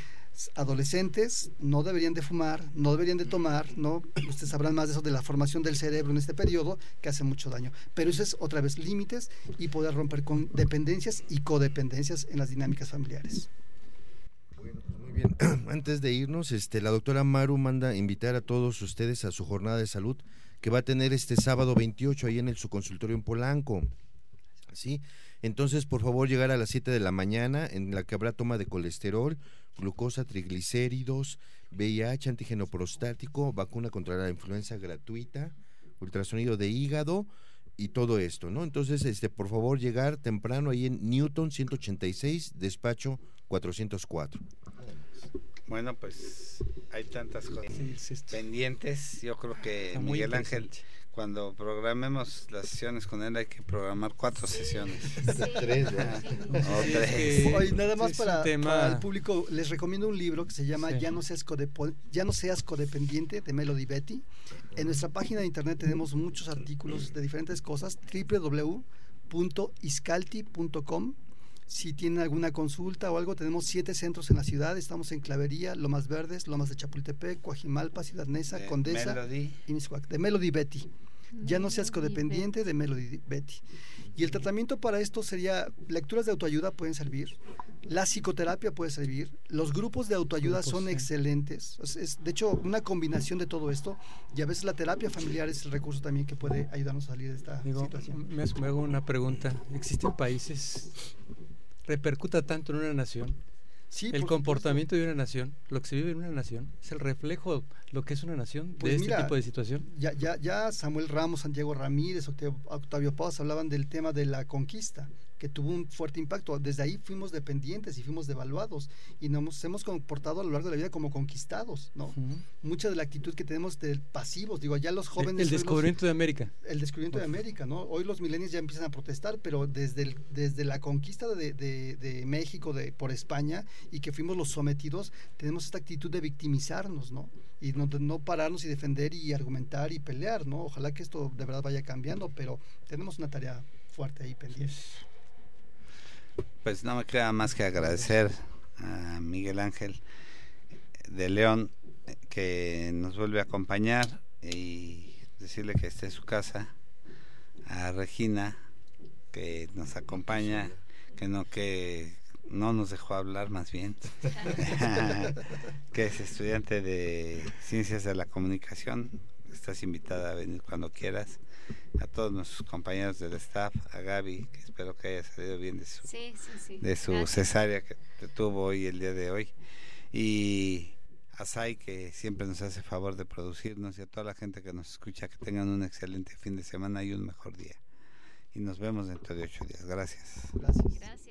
adolescentes no deberían de fumar, no deberían de tomar, ¿no? Ustedes sabrán más de eso de la formación del cerebro en este periodo que hace mucho daño. Pero eso es otra vez límites y poder romper con dependencias y codependencias en las dinámicas familiares. Bien, antes de irnos, este, la doctora Maru manda invitar a todos ustedes a su jornada de salud que va a tener este sábado 28 ahí en el, su consultorio en Polanco. ¿Sí? Entonces, por favor, llegar a las 7 de la mañana en la que habrá toma de colesterol, glucosa, triglicéridos, VIH, antígeno prostático, vacuna contra la influenza gratuita, ultrasonido de hígado y todo esto, ¿no? Entonces, este, por favor, llegar temprano ahí en Newton 186, despacho 404. Bueno, pues hay tantas cosas pendientes. Yo creo que Miguel Ángel, cuando programemos las sesiones con él, hay que programar cuatro sesiones. tres, Hoy, nada más para, el público, les recomiendo un libro que se llama ya, no seas ya no seas codependiente de Melody Betty. En nuestra página de internet tenemos muchos artículos de diferentes cosas, www.iscalti.com si tienen alguna consulta o algo, tenemos siete centros en la ciudad. Estamos en Clavería, Lomas Verdes, Lomas de Chapultepec, Coajimalpa, Ciudad Neza, Condesa Melody. y De Melody Betty. Ya no seas codependiente de Melody Betty. Y el tratamiento para esto sería, lecturas de autoayuda pueden servir, la psicoterapia puede servir, los grupos de autoayuda son excelentes, es, de hecho una combinación de todo esto y a veces la terapia familiar es el recurso también que puede ayudarnos a salir de esta situación. Me, me hago una pregunta, ¿existen países, repercuta tanto en una nación? el comportamiento de una nación, lo que se vive en una nación, es el reflejo lo que es una nación de pues este tipo de situación. Ya, ya, ya Samuel Ramos, Santiago Ramírez, Octavio, Octavio Paz hablaban del tema de la conquista que tuvo un fuerte impacto. Desde ahí fuimos dependientes y fuimos devaluados y nos hemos comportado a lo largo de la vida como conquistados, ¿no? Mucha de la actitud que tenemos de pasivos, digo, ya los jóvenes... El descubrimiento de América. El descubrimiento de América, ¿no? Hoy los milenios ya empiezan a protestar, pero desde, desde la conquista de, de, México de, por España y que fuimos los sometidos, tenemos esta actitud de victimizarnos, ¿no? Y no, no pararnos y defender y argumentar y pelear, ¿no? Ojalá que esto de verdad vaya cambiando, pero tenemos una tarea fuerte ahí pendiente. Pues no me queda más que agradecer a Miguel Ángel de León que nos vuelve a acompañar y decirle que esté en su casa, a Regina que nos acompaña, que no que no nos dejó hablar más bien, que es estudiante de Ciencias de la Comunicación, estás invitada a venir cuando quieras a todos nuestros compañeros del staff, a Gaby, que espero que haya salido bien de su, De su cesárea que tuvo hoy el día de hoy, y a Sai, que siempre nos hace favor de producirnos, y a toda la gente que nos escucha, que tengan un excelente fin de semana y un mejor día. Y nos vemos dentro de ocho días. Gracias. Gracias.